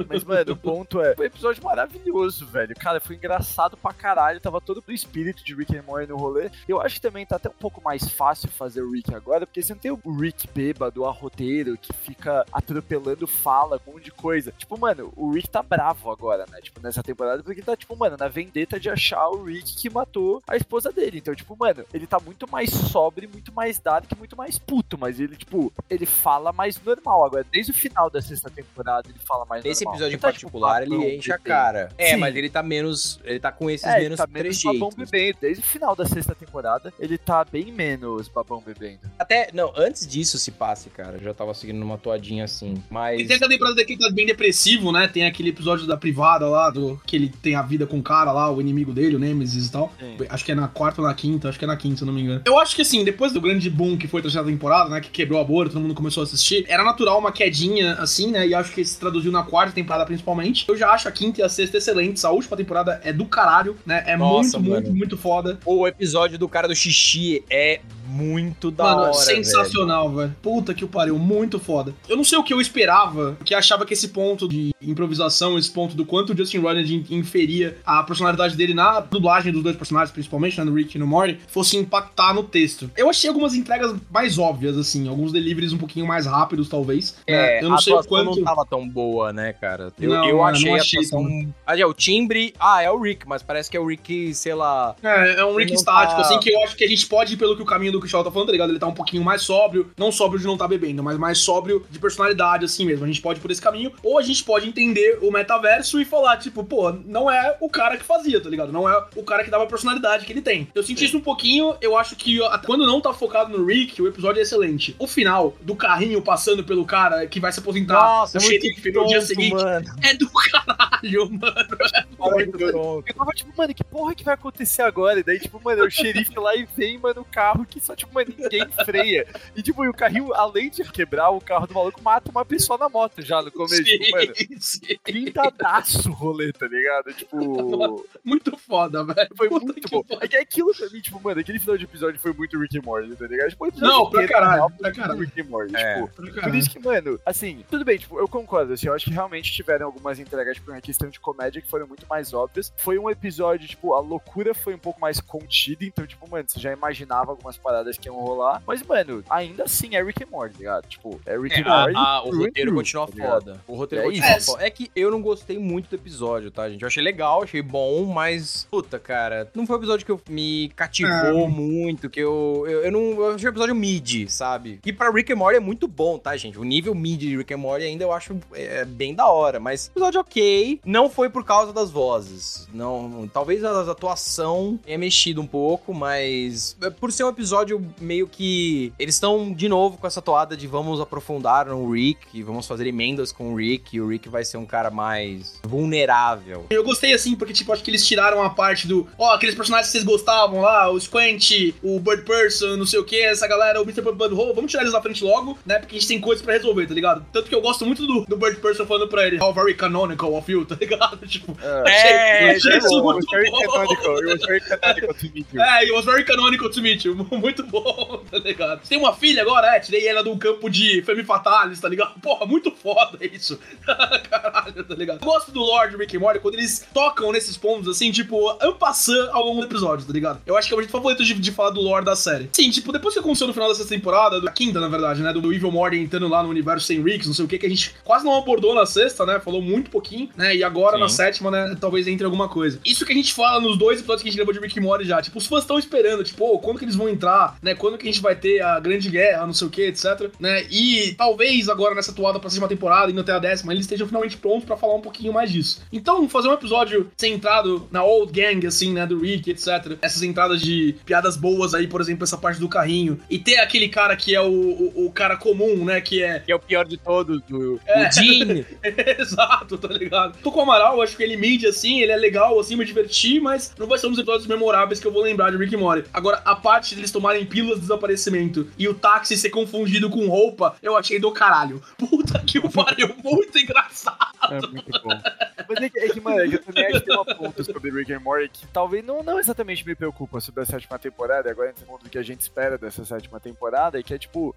Mas, mano, o ponto é, foi um episódio maravilhoso, velho. Cara, foi engraçado pra caralho. Tava todo o espírito de Rick and Morty no rolê. Eu acho que também tá até um pouco mais fácil fazer o Rick agora, porque você não tem o Rick bêbado, arroteiro, que fica atropelando fala, um monte de coisa. Tipo, mano, o Rick tá bravo agora, né? Tipo, nessa temporada, porque tá, tipo, mano, na vendetta de achar o Rick que matou a esposa dele. Então, tipo, mano, ele tá muito mais sóbrio, muito mais dark, muito mais puto, mas ele, tipo, ele fala mais normal agora. Desde o final da sexta temporada, ele fala mais Nesse normal. episódio em Ele tá, tipo, particular, babão, ele enche a cara. É, Sim. mas ele tá menos. Ele tá com esses É, ele menos tá menos babão bebendo. Desde o final da sexta temporada, ele tá bem menos babão bebendo. Até, não, antes disso se passe, cara. Eu já tava seguindo numa toadinha assim. Mas. E tem aquela temporada daqui que tá bem depressivo, né? Tem aquele episódio da privada lá, do que ele tem a vida com o cara lá, o inimigo dele, o Nemesis e tal. Sim. Acho que é na quarta ou na quinta, acho que é na quinta, se eu não me engano. Eu acho que assim, depois do grande boom que foi a terceira temporada, né? Que quebrou a bolha, todo mundo começou a assistir, era natural uma quedinha, assim, né? E acho que se traduziu na quarta temporada principalmente. Eu já acho a quinta e a sexta excelentes. A última temporada é do caralho, né? É Nossa, muito, mano. muito, muito foda. O episódio do cara do xixi é muito da Mano, hora. sensacional, velho. Puta que o pariu, muito foda. Eu não sei o que eu esperava, que achava que esse ponto de improvisação, esse ponto do quanto o Justin Roiland inferia a personalidade dele na dublagem dos dois personagens, principalmente, né, no Rick e no Morty, fosse impactar no texto. Eu achei algumas entregas mais óbvias, assim, alguns deliveries um pouquinho mais rápidos, talvez. É, né? Eu não a sei o quanto... não tava tão boa, né, cara? Eu, Não, eu achei não a achei atuação. Ah, é, o timbre. Ah, é o Rick, mas parece que é o Rick, sei lá. É, é um Rick estático, tá- assim, que eu acho que a gente pode ir pelo que o caminho do Cristiano tá falando, tá ligado? Ele tá um pouquinho mais sóbrio, não sóbrio de não tá bebendo, mas mais sóbrio de personalidade, assim mesmo. A gente pode ir por esse caminho, ou a gente pode entender o metaverso e falar, tipo, pô, não é o cara que fazia, tá ligado? Não é o cara que dava a personalidade que ele tem. Eu senti isso um pouquinho, eu acho que quando não tá focado no Rick, o episódio é excelente. O final do carrinho passando pelo cara que vai se aposentar, o xerife no dia seguinte, mano. é do caralho, mano. Muito tonto. Eu tava tipo, mano, que porra que vai acontecer agora? E daí, tipo, mano, é o xerife lá e vem, mano, o carro que só, tipo, mano, ninguém freia. E, tipo, e o carrinho, além de quebrar, o carro do maluco mata uma pessoa na moto já no começo. Tipo, mano, sim. trintadaço o rolê, tá ligado? Tipo, Muito foda, velho. foi Puta muito bom. pariu. É que aquilo pra mim, tipo, mano, aquele final de episódio foi muito Rick and Morty, tá ligado? Tipo, Não, pra caralho, na pra caralho. Rick and Morty, É. tipo... Pra Por caralho. isso que, mano, assim, tudo bem, tipo, eu concordo, assim, eu acho que realmente tiveram algumas entregas, tipo, uma questão de comédia que foram muito mais óbvias. Foi um episódio, tipo, a loucura foi um pouco mais contida, então, tipo, mano, você já imaginava algumas paradas que iam rolar. Mas, mano, ainda assim é Rick and Morty, tá ligado? Tipo, é Rick É, and Morty. a- a- o roteiro through, continua tá foda. O roteiro É continua isso. foda. É que eu não gostei muito do episódio, tá, gente? Eu achei legal, achei bom, mas. Puta, cara. Não foi um episódio que eu me cativou muito, que eu. Eu, eu não. Eu achei um episódio mid, sabe? E pra Rick and Morty é muito bom, tá, gente? O nível mid de Rick and Morty ainda eu acho é, bem da hora. Mas episódio ok. Não foi por causa das vozes. Não. Talvez a atuação tenha mexido um pouco, mas. é, Por ser um episódio meio que. Eles estão de novo com essa toada de vamos aprofundar no Rick, e vamos fazer emendas com o Rick, e o Rick vai ser um cara mais vulnerável. Eu gostei assim, porque, tipo, acho que eles tiraram a parte do. Ó, aqueles personagens que vocês gostavam lá, o Squint, o Bird Person, não sei o que, essa galera, o Mr. Butthole, vamos tirar eles da frente logo, né? Porque a gente tem coisas pra resolver, tá ligado? Tanto que eu gosto muito do, do Bird Person falando pra ele, how very canonical of you, tá ligado? Tipo, É, achei isso it muito was very bom. canonical. It was very canonical to meet you. É, it was very canonical to meet you. Muito muito bom, tá ligado? Você tem uma filha agora? É, tirei ela de um campo de Femme Fatalis, tá ligado? Porra, muito foda isso. Caralho, tá ligado? Eu gosto do Lord Rick and Morty quando eles tocam nesses pontos, assim, tipo, ampassando ao longo do episódio, tá ligado? Eu acho que é o jeito favorito de, de falar do lore da série. Sim, tipo, depois que aconteceu no final dessa temporada, da quinta, na verdade, né, do Evil Morty entrando lá no universo sem Ricks, não sei o que, que a gente quase não abordou na sexta, né, falou muito pouquinho, né, e agora Sim. na sétima, né, talvez entre alguma coisa. Isso que a gente fala nos dois episódios que a gente gravou de Rick and Morty já, tipo, os fãs estão esperando, tipo, ô, quando que eles vão entrar, né, quando que a gente vai ter a grande guerra, não sei o que, etc, né, e talvez agora nessa atuada pra sétima temporada, indo até a décima, eles estejam finalmente prontos pra falar um pouquinho mais disso. Então, fazer um episódio centrado na old gang, assim, né, do Rick, etc, essas entradas de piadas boas aí, por exemplo, essa parte do carrinho, e ter aquele cara que é o, o, o cara comum, né, que é Que é o pior de todos, do, É. o Jean. Exato, tá ligado? Tô com o Amaral, acho que ele mide assim, ele é legal, assim, me divertir, mas não vai ser um dos episódios memoráveis que eu vou lembrar de Rick e Morty. Agora, a parte deles tomarem pílulas de desaparecimento e o táxi ser confundido com roupa, eu achei do caralho. Puta que o pariu, muito engraçado. É muito bom. Mas é que, é que, mano, é eu também acho que tem uma ponta sobre Rick and Morty que talvez não, não exatamente me preocupa sobre a sétima temporada, e agora entra no mundo do que a gente espera dessa sétima temporada, que é tipo,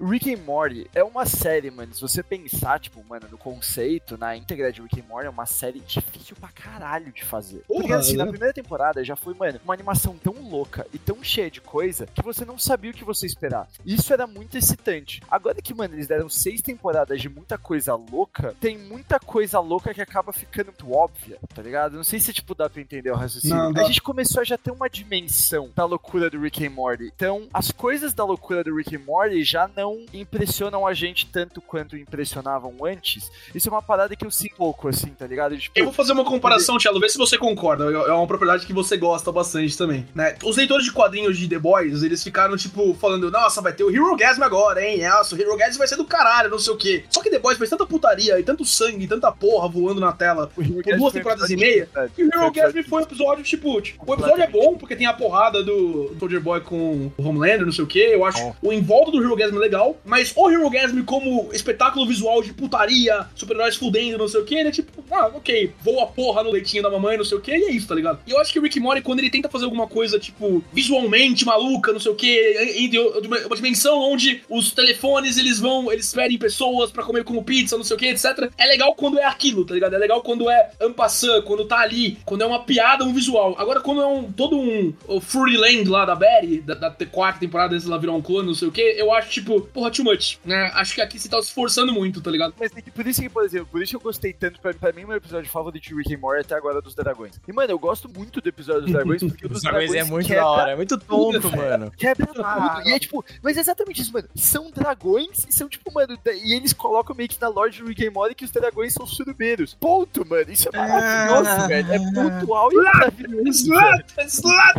Rick and Morty é uma série, mano, se você pensar, tipo, mano, no conceito, na íntegra de Rick and Morty, é uma série difícil pra caralho de fazer. Porque assim, né? na primeira temporada já foi, mano, uma animação tão louca e tão cheia de coisa que você não sabia o que você esperar. Isso era muito excitante. Agora que, mano, eles deram seis temporadas de muita coisa louca, tem muita coisa louca que acaba ficando muito óbvia, tá ligado? Não sei se, tipo, dá pra entender o raciocínio. Não, dá. A gente começou a já ter uma dimensão da loucura do Rick and Morty. Então, as coisas da loucura do Rick and Morty já não impressionam a gente tanto quanto impressionavam antes. Isso é uma parada que eu sinto pouco, assim, tá ligado? Tipo, Eu vou fazer uma comparação, Thiago, vê se você concorda. É uma propriedade que você gosta bastante também, né? Os leitores de quadrinhos de The Boys, eles ficaram, tipo, falando, nossa, vai ter o Hero Gasm agora, hein? Nossa, o Hero Gasm vai ser do caralho, não sei o quê. Só que The Boys fez tanta putaria e tanto sangue e tanta porra voando na tela por duas temporadas e meia. de verdade. E o Hero Gasm foi um episódio, tipo, tipo, o episódio é bom porque tem a porrada do Soldier Boy com o Homelander, não sei o que. Eu acho Bom. o em volta do Hero Gasm legal, mas o Hero Gasm como espetáculo visual de putaria, super-heróis fudendo, não sei o que, ele é tipo, ah, ok, voa porra no leitinho da mamãe, não sei o que, e é isso, tá ligado? E eu acho que o Rick Mori, quando ele tenta fazer alguma coisa, tipo, visualmente maluca, não sei o que, uma dimensão onde os telefones, eles vão, eles pedem pessoas pra comer como pizza, não sei o que, etc. É legal quando é aquilo, tá ligado? É legal quando é ampassant, quando tá ali, quando é uma piada, um visual. Agora, quando é um, todo um o Fruryland lá da Betty, da, da quarta temporada, antes ela virar um clone, não sei o que, eu acho, tipo, porra, too much, né? Acho que aqui você tá se esforçando muito, tá ligado? Mas é que por isso que, por exemplo, por isso que eu gostei tanto, pra, pra mim, meu episódio favorito de Rick and Morty até agora é dos dragões. E, mano, eu gosto muito do episódio dos dragões, porque o Os dos dragões é muito da hora, é muito tonto, tudo, mano. Quebra tudo. E é tipo, mas é exatamente isso, mano. São dragões e são tipo, mano, e eles colocam meio que na Lorde do Rick and Morty que os dragões são surubeiros. Ponto, mano. Isso é maravilhoso, Ah. velho. É pontual e maravilhoso. Slut! Slut!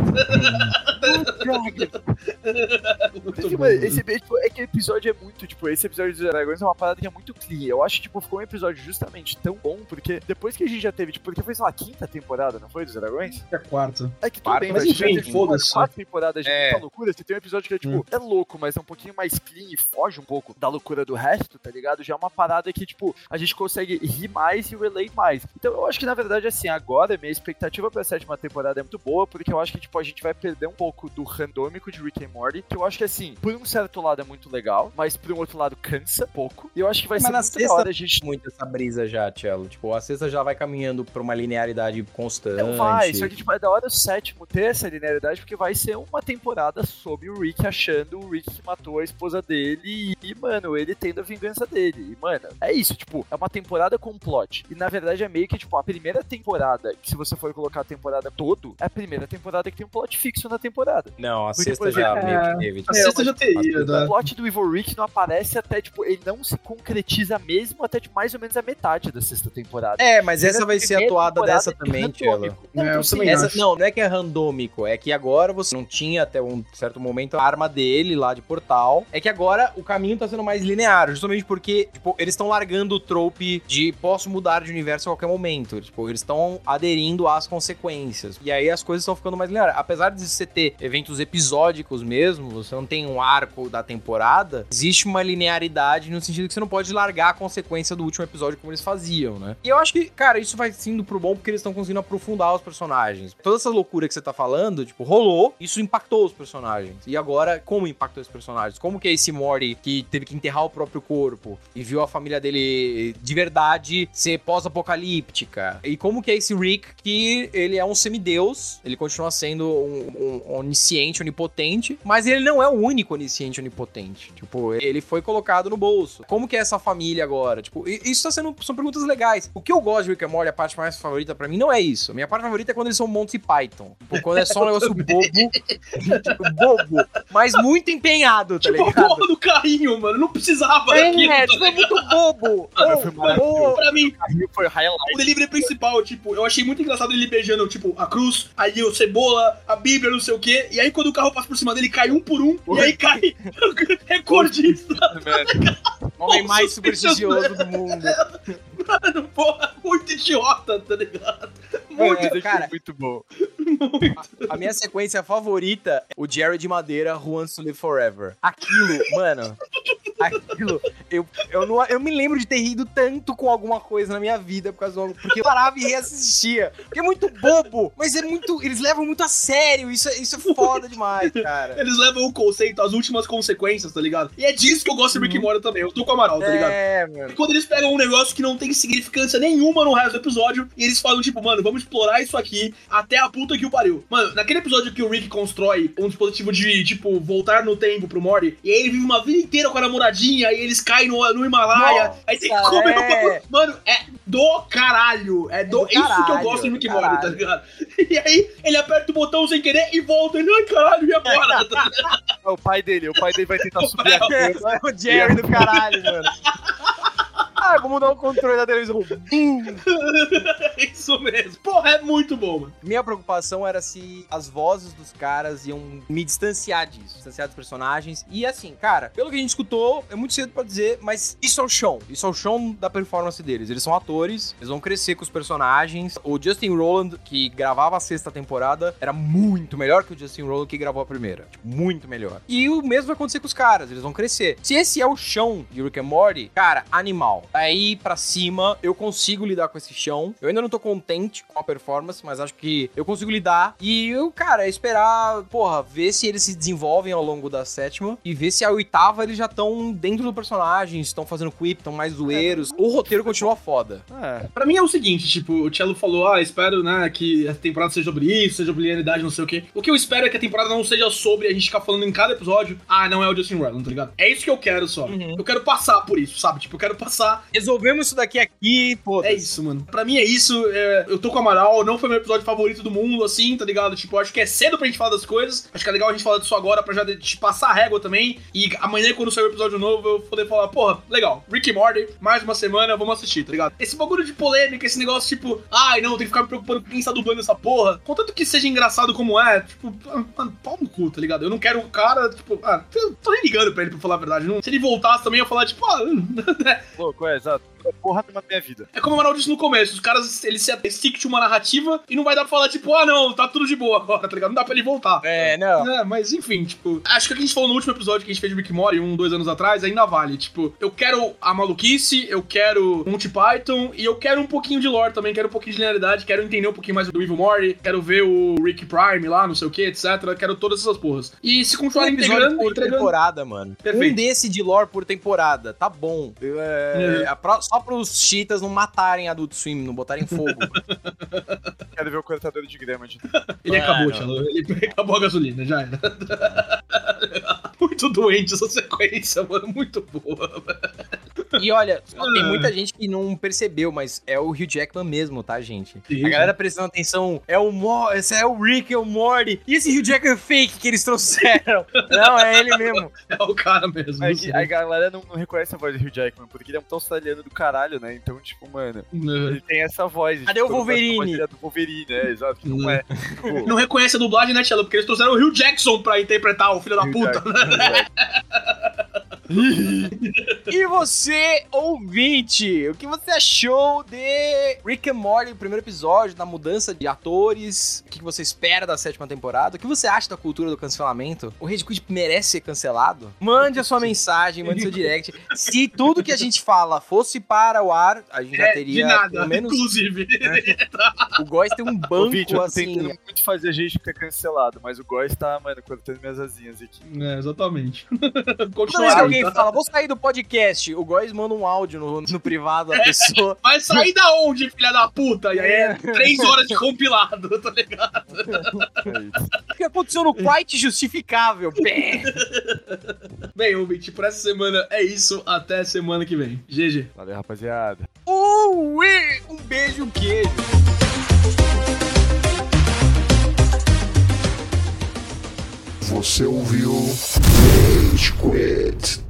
Tipo, mano, esse, é, tipo, é que o episódio é muito, tipo, esse episódio dos dragões é uma parada que é muito clean. Eu acho, tipo, ficou um episódio justamente tão bom, porque depois que a gente já teve, tipo, porque foi, sei lá, a quinta temporada, não foi, dos dragões? É a quarta. É que tudo Quarta, bem, mas enfim, umas foda-se. quatro temporadas de É. muita loucura, você tem um episódio que é, tipo, é louco, mas é um pouquinho mais clean e foge um pouco da loucura do resto, tá ligado? Já é uma parada que, tipo, a gente consegue rir mais e relate mais. Então eu acho que, na verdade, assim, agora minha expectativa pra sétima temporada é muito boa, porque eu acho que, tipo, a gente vai perder um pouco do randômico de Rick and Morty, que eu acho que, assim, por um certo lado é muito legal, mas por um outro lado cansa pouco. E eu acho que vai Mas ser na sexta- hora a gente Muito essa brisa já, Cello. Tipo, a sexta já vai caminhando pra uma linearidade constante. Não vai, só que tipo, é da hora o sétimo ter essa linearidade, porque vai ser uma temporada sobre o Rick achando o Rick que matou a esposa dele e, mano, ele tendo a vingança dele. E, mano, é isso, tipo, é uma temporada com plot. E na verdade é meio que, tipo, a primeira temporada, que se você for colocar a temporada todo, é a primeira temporada que tem um plot fixo na temporada. Não, a Porque, sexta já exemplo, meio é, que teve. A tipo, sexta já teria, né? O plot do Evil Rick não aparece até, tipo, ele não se concretiza mesmo até, tipo, mais ou menos a metade da sexta temporada. É, mas essa vai ser atuada temporada dessa é também, randômico. Não, É, eu sim, também Essa, acho. não, não é que é randômico, é que agora você não tinha até um certo momento a arma dele lá de portal. É que agora o caminho tá sendo mais linear, justamente porque, tipo, eles estão largando o trope de posso mudar de universo a qualquer momento. Tipo, eles estão aderindo às consequências. E aí as coisas estão ficando mais lineares. Apesar de você ter eventos episódicos mesmo, você não tem um arco da temporada, existe uma linearidade no sentido que você não pode largar a consequência do último episódio como eles faziam, né? E eu acho que, cara, isso vai sendo pro bom porque eles estão conseguindo aprofundar os personagens. Toda essa loucura que você tá falando, tipo, rolou, isso impactou os personagens. E agora, como impactou os personagens? Como que é esse Mori que teve que enterrar o próprio corpo e viu a família dele de verdade ser pós-apocalíptica? E como que é esse Rick que ele é um semideus, ele continua sendo um, um onisciente, onipotente, mas ele não é o único onisciente, onipotente. Tipo, ele foi colocado no bolso. Como que é essa família agora? Tipo, isso tá sendo, são perguntas legais. O que eu gosto de Rick and Morty, a parte mais favorita para mim, não é isso. Minha parte favorita é quando eles são Monty Python. Tipo, quando é só um negócio bobo, bobo, mas muito empenhado, tá tipo, ligado? a porra do carrinho, mano. Não precisava é, daquilo. É, tipo, é muito bobo. oh, pra mim, foi highlight. o delivery principal, tipo, eu achei muito engraçado ele beijando, tipo, a cruz, aí o cebola, a bíblia, não sei o quê. E aí quando o carro passa por cima dele, cai um por um. E aí cai recordista. O homem mais supersticioso do mundo. Mano, porra, muito idiota, tá ligado? Muito, é, cara, muito bom. Muito. A, a, minha sequência favorita é o Jerry de Madeira, Wants to Live Forever. Aquilo, mano. Aquilo, eu, eu, não, eu me lembro de ter rido tanto com alguma coisa na minha vida por causa do, porque eu parava e reassistia. Porque é muito bobo, mas é muito. Eles levam muito a sério. Isso, é, isso é foda demais, cara. Eles levam o conceito, as últimas consequências, tá ligado? E é disso que eu gosto de Rick Mora também. Eu tô com o Amaral, tá ligado? É, mano. quando eles pegam um negócio que não tem significância nenhuma no resto do episódio e eles falam, tipo, mano, vamos explorar isso aqui até a puta que o pariu. Mano, naquele episódio que o Rick constrói um dispositivo de, tipo, voltar no tempo pro Mori, e aí ele vive uma vida inteira com a namoradinha, e eles caem no, no Himalaia, Nossa, aí tem que comer é. Mano, é do caralho. É do. É, do caralho, isso que eu gosto do Rick Mori, tá ligado? E aí ele aperta o botão sem querer e volta. Ele, ai caralho, e agora? é o pai dele, o pai dele vai tentar subir a É, é o Jerry do caralho, mano. Ah, vou mudar o controle da televisão. Isso mesmo. Porra, é muito bom, mano. Minha preocupação era se as vozes dos caras iam me distanciar disso, distanciar dos personagens. E assim, cara, pelo que a gente escutou, é muito cedo pra dizer, mas isso é o chão. Isso é o chão da performance deles. Eles são atores, eles vão crescer com os personagens. O Justin Roland, que gravava a sexta temporada, era muito melhor que o Justin Roland que gravou a primeira. Tipo, muito melhor. E o mesmo vai acontecer com os caras, eles vão crescer. Se esse é o chão de Rick and Morty, cara, animal. Aí pra cima, eu consigo lidar com esse chão. Eu ainda não tô contente com a performance, mas acho que eu consigo lidar. E eu, cara, é esperar, porra, ver se eles se desenvolvem ao longo da sétima e ver se a oitava eles já estão dentro do personagem, estão fazendo quip, estão mais zoeiros. O roteiro continua foda. É. Pra mim é o seguinte, tipo, o Cello falou, ah, espero, né, que a temporada seja sobre isso, seja sobre linearidade, não sei o quê. O que eu espero é que a temporada não seja sobre a gente ficar falando em cada episódio, ah, não é o Justin Roiland, tá ligado? É isso que eu quero só. Uhum. Eu quero passar por isso, sabe? Tipo, eu quero passar. Resolvemos isso daqui aqui, pô. É isso, mano. Pra mim é isso. É... eu tô com o Amaral, não foi meu episódio favorito do mundo, assim, tá ligado? Tipo, acho que é cedo pra gente falar das coisas. Acho que é legal a gente falar disso agora pra já te passar a régua também. E amanhã, quando sair o episódio novo, eu poder falar, porra, legal, Rick e Morty, mais uma semana, vamos assistir, tá ligado? Esse bagulho de polêmica, esse negócio tipo, ai não, tem que ficar me preocupando com quem está dublando essa porra. Contanto que seja engraçado como é, tipo, mano, pau no cu, tá ligado? Eu não quero o cara, tipo, ah, tô nem ligando pra ele pra falar a verdade. Não, se ele voltasse também, eu ia falar, tipo, ah? Louco, é, exato. Porra na minha vida. É como o Amaral disse no começo, os caras, eles se stick de uma narrativa e não vai dar pra falar, tipo, ah, não, tá tudo de boa agora, tá ligado? Não dá pra ele voltar. É, não. É, mas enfim, tipo, acho que o que a gente falou no último episódio que a gente fez de Rick Mori, um, dois anos atrás, ainda vale. Tipo, eu quero a maluquice, eu quero Monty Python e eu quero um pouquinho de lore também, quero um pouquinho de linearidade, quero entender um pouquinho mais do Evil Mori, quero ver o Rick Prime lá, não sei o que, etc. Quero todas essas porras. E se continuar um integrando, por entregando... temporada, mano. Perfeito. Um desse de lore por temporada, tá bom. É, é. Só pros cheetahs não matarem Adult Swim, não botarem fogo. Quero ver o cortador de grama. De... Ele acabou, Tchelo. Ele acabou a gasolina, já era. Muito doente essa sequência, mano. Muito boa, E olha, tem muita gente que não percebeu, mas é o Hugh Jackman mesmo, tá, gente? Sim, a galera prestando atenção, é o Mo esse é o Rick, é o Morty. E esse Hugh Jackman fake que eles trouxeram? não, é ele mesmo. É o cara mesmo. É que a galera não, não, reconhece a voz do Hugh Jackman, porque ele é um australiano do caralho, né? Então, tipo, mano, uhum. ele tem essa voz. Cadê tipo, o Wolverine? do Wolverine, é, exato, que não uhum. é. Tipo... Não reconhece a dublagem, né, Tchelo? Porque eles trouxeram o Hugh Jackson pra interpretar o filho da puta, né? e você, ouvinte, o que você achou de Rick and Morty, o primeiro episódio, da mudança de atores, o que você espera da sétima temporada, o que você acha da cultura do cancelamento, o Red Quid merece ser cancelado? Mande a sua mensagem, mande seu direct. Se tudo que a gente fala fosse para o ar, a gente já É, teria de nada, menos... inclusive. O Góis tem um banco, vídeo, eu assim... tentando muito fazer a gente ficar cancelado, mas o Góis tá, mano, cortando minhas asinhas aqui. É, exatamente. Toda vez que alguém fala, vou sair do podcast, o Góis manda um áudio no, no privado da pessoa. Vai sair da onde, filha da puta? E aí é três horas de compilado, tá ligado? É. O que aconteceu no quite justificável? Bem, ouvinte, por essa semana é isso. Até semana que vem. GG. Valeu, rapaziada. Ui, um beijo, um queijo. Você ouviu Rage Quit.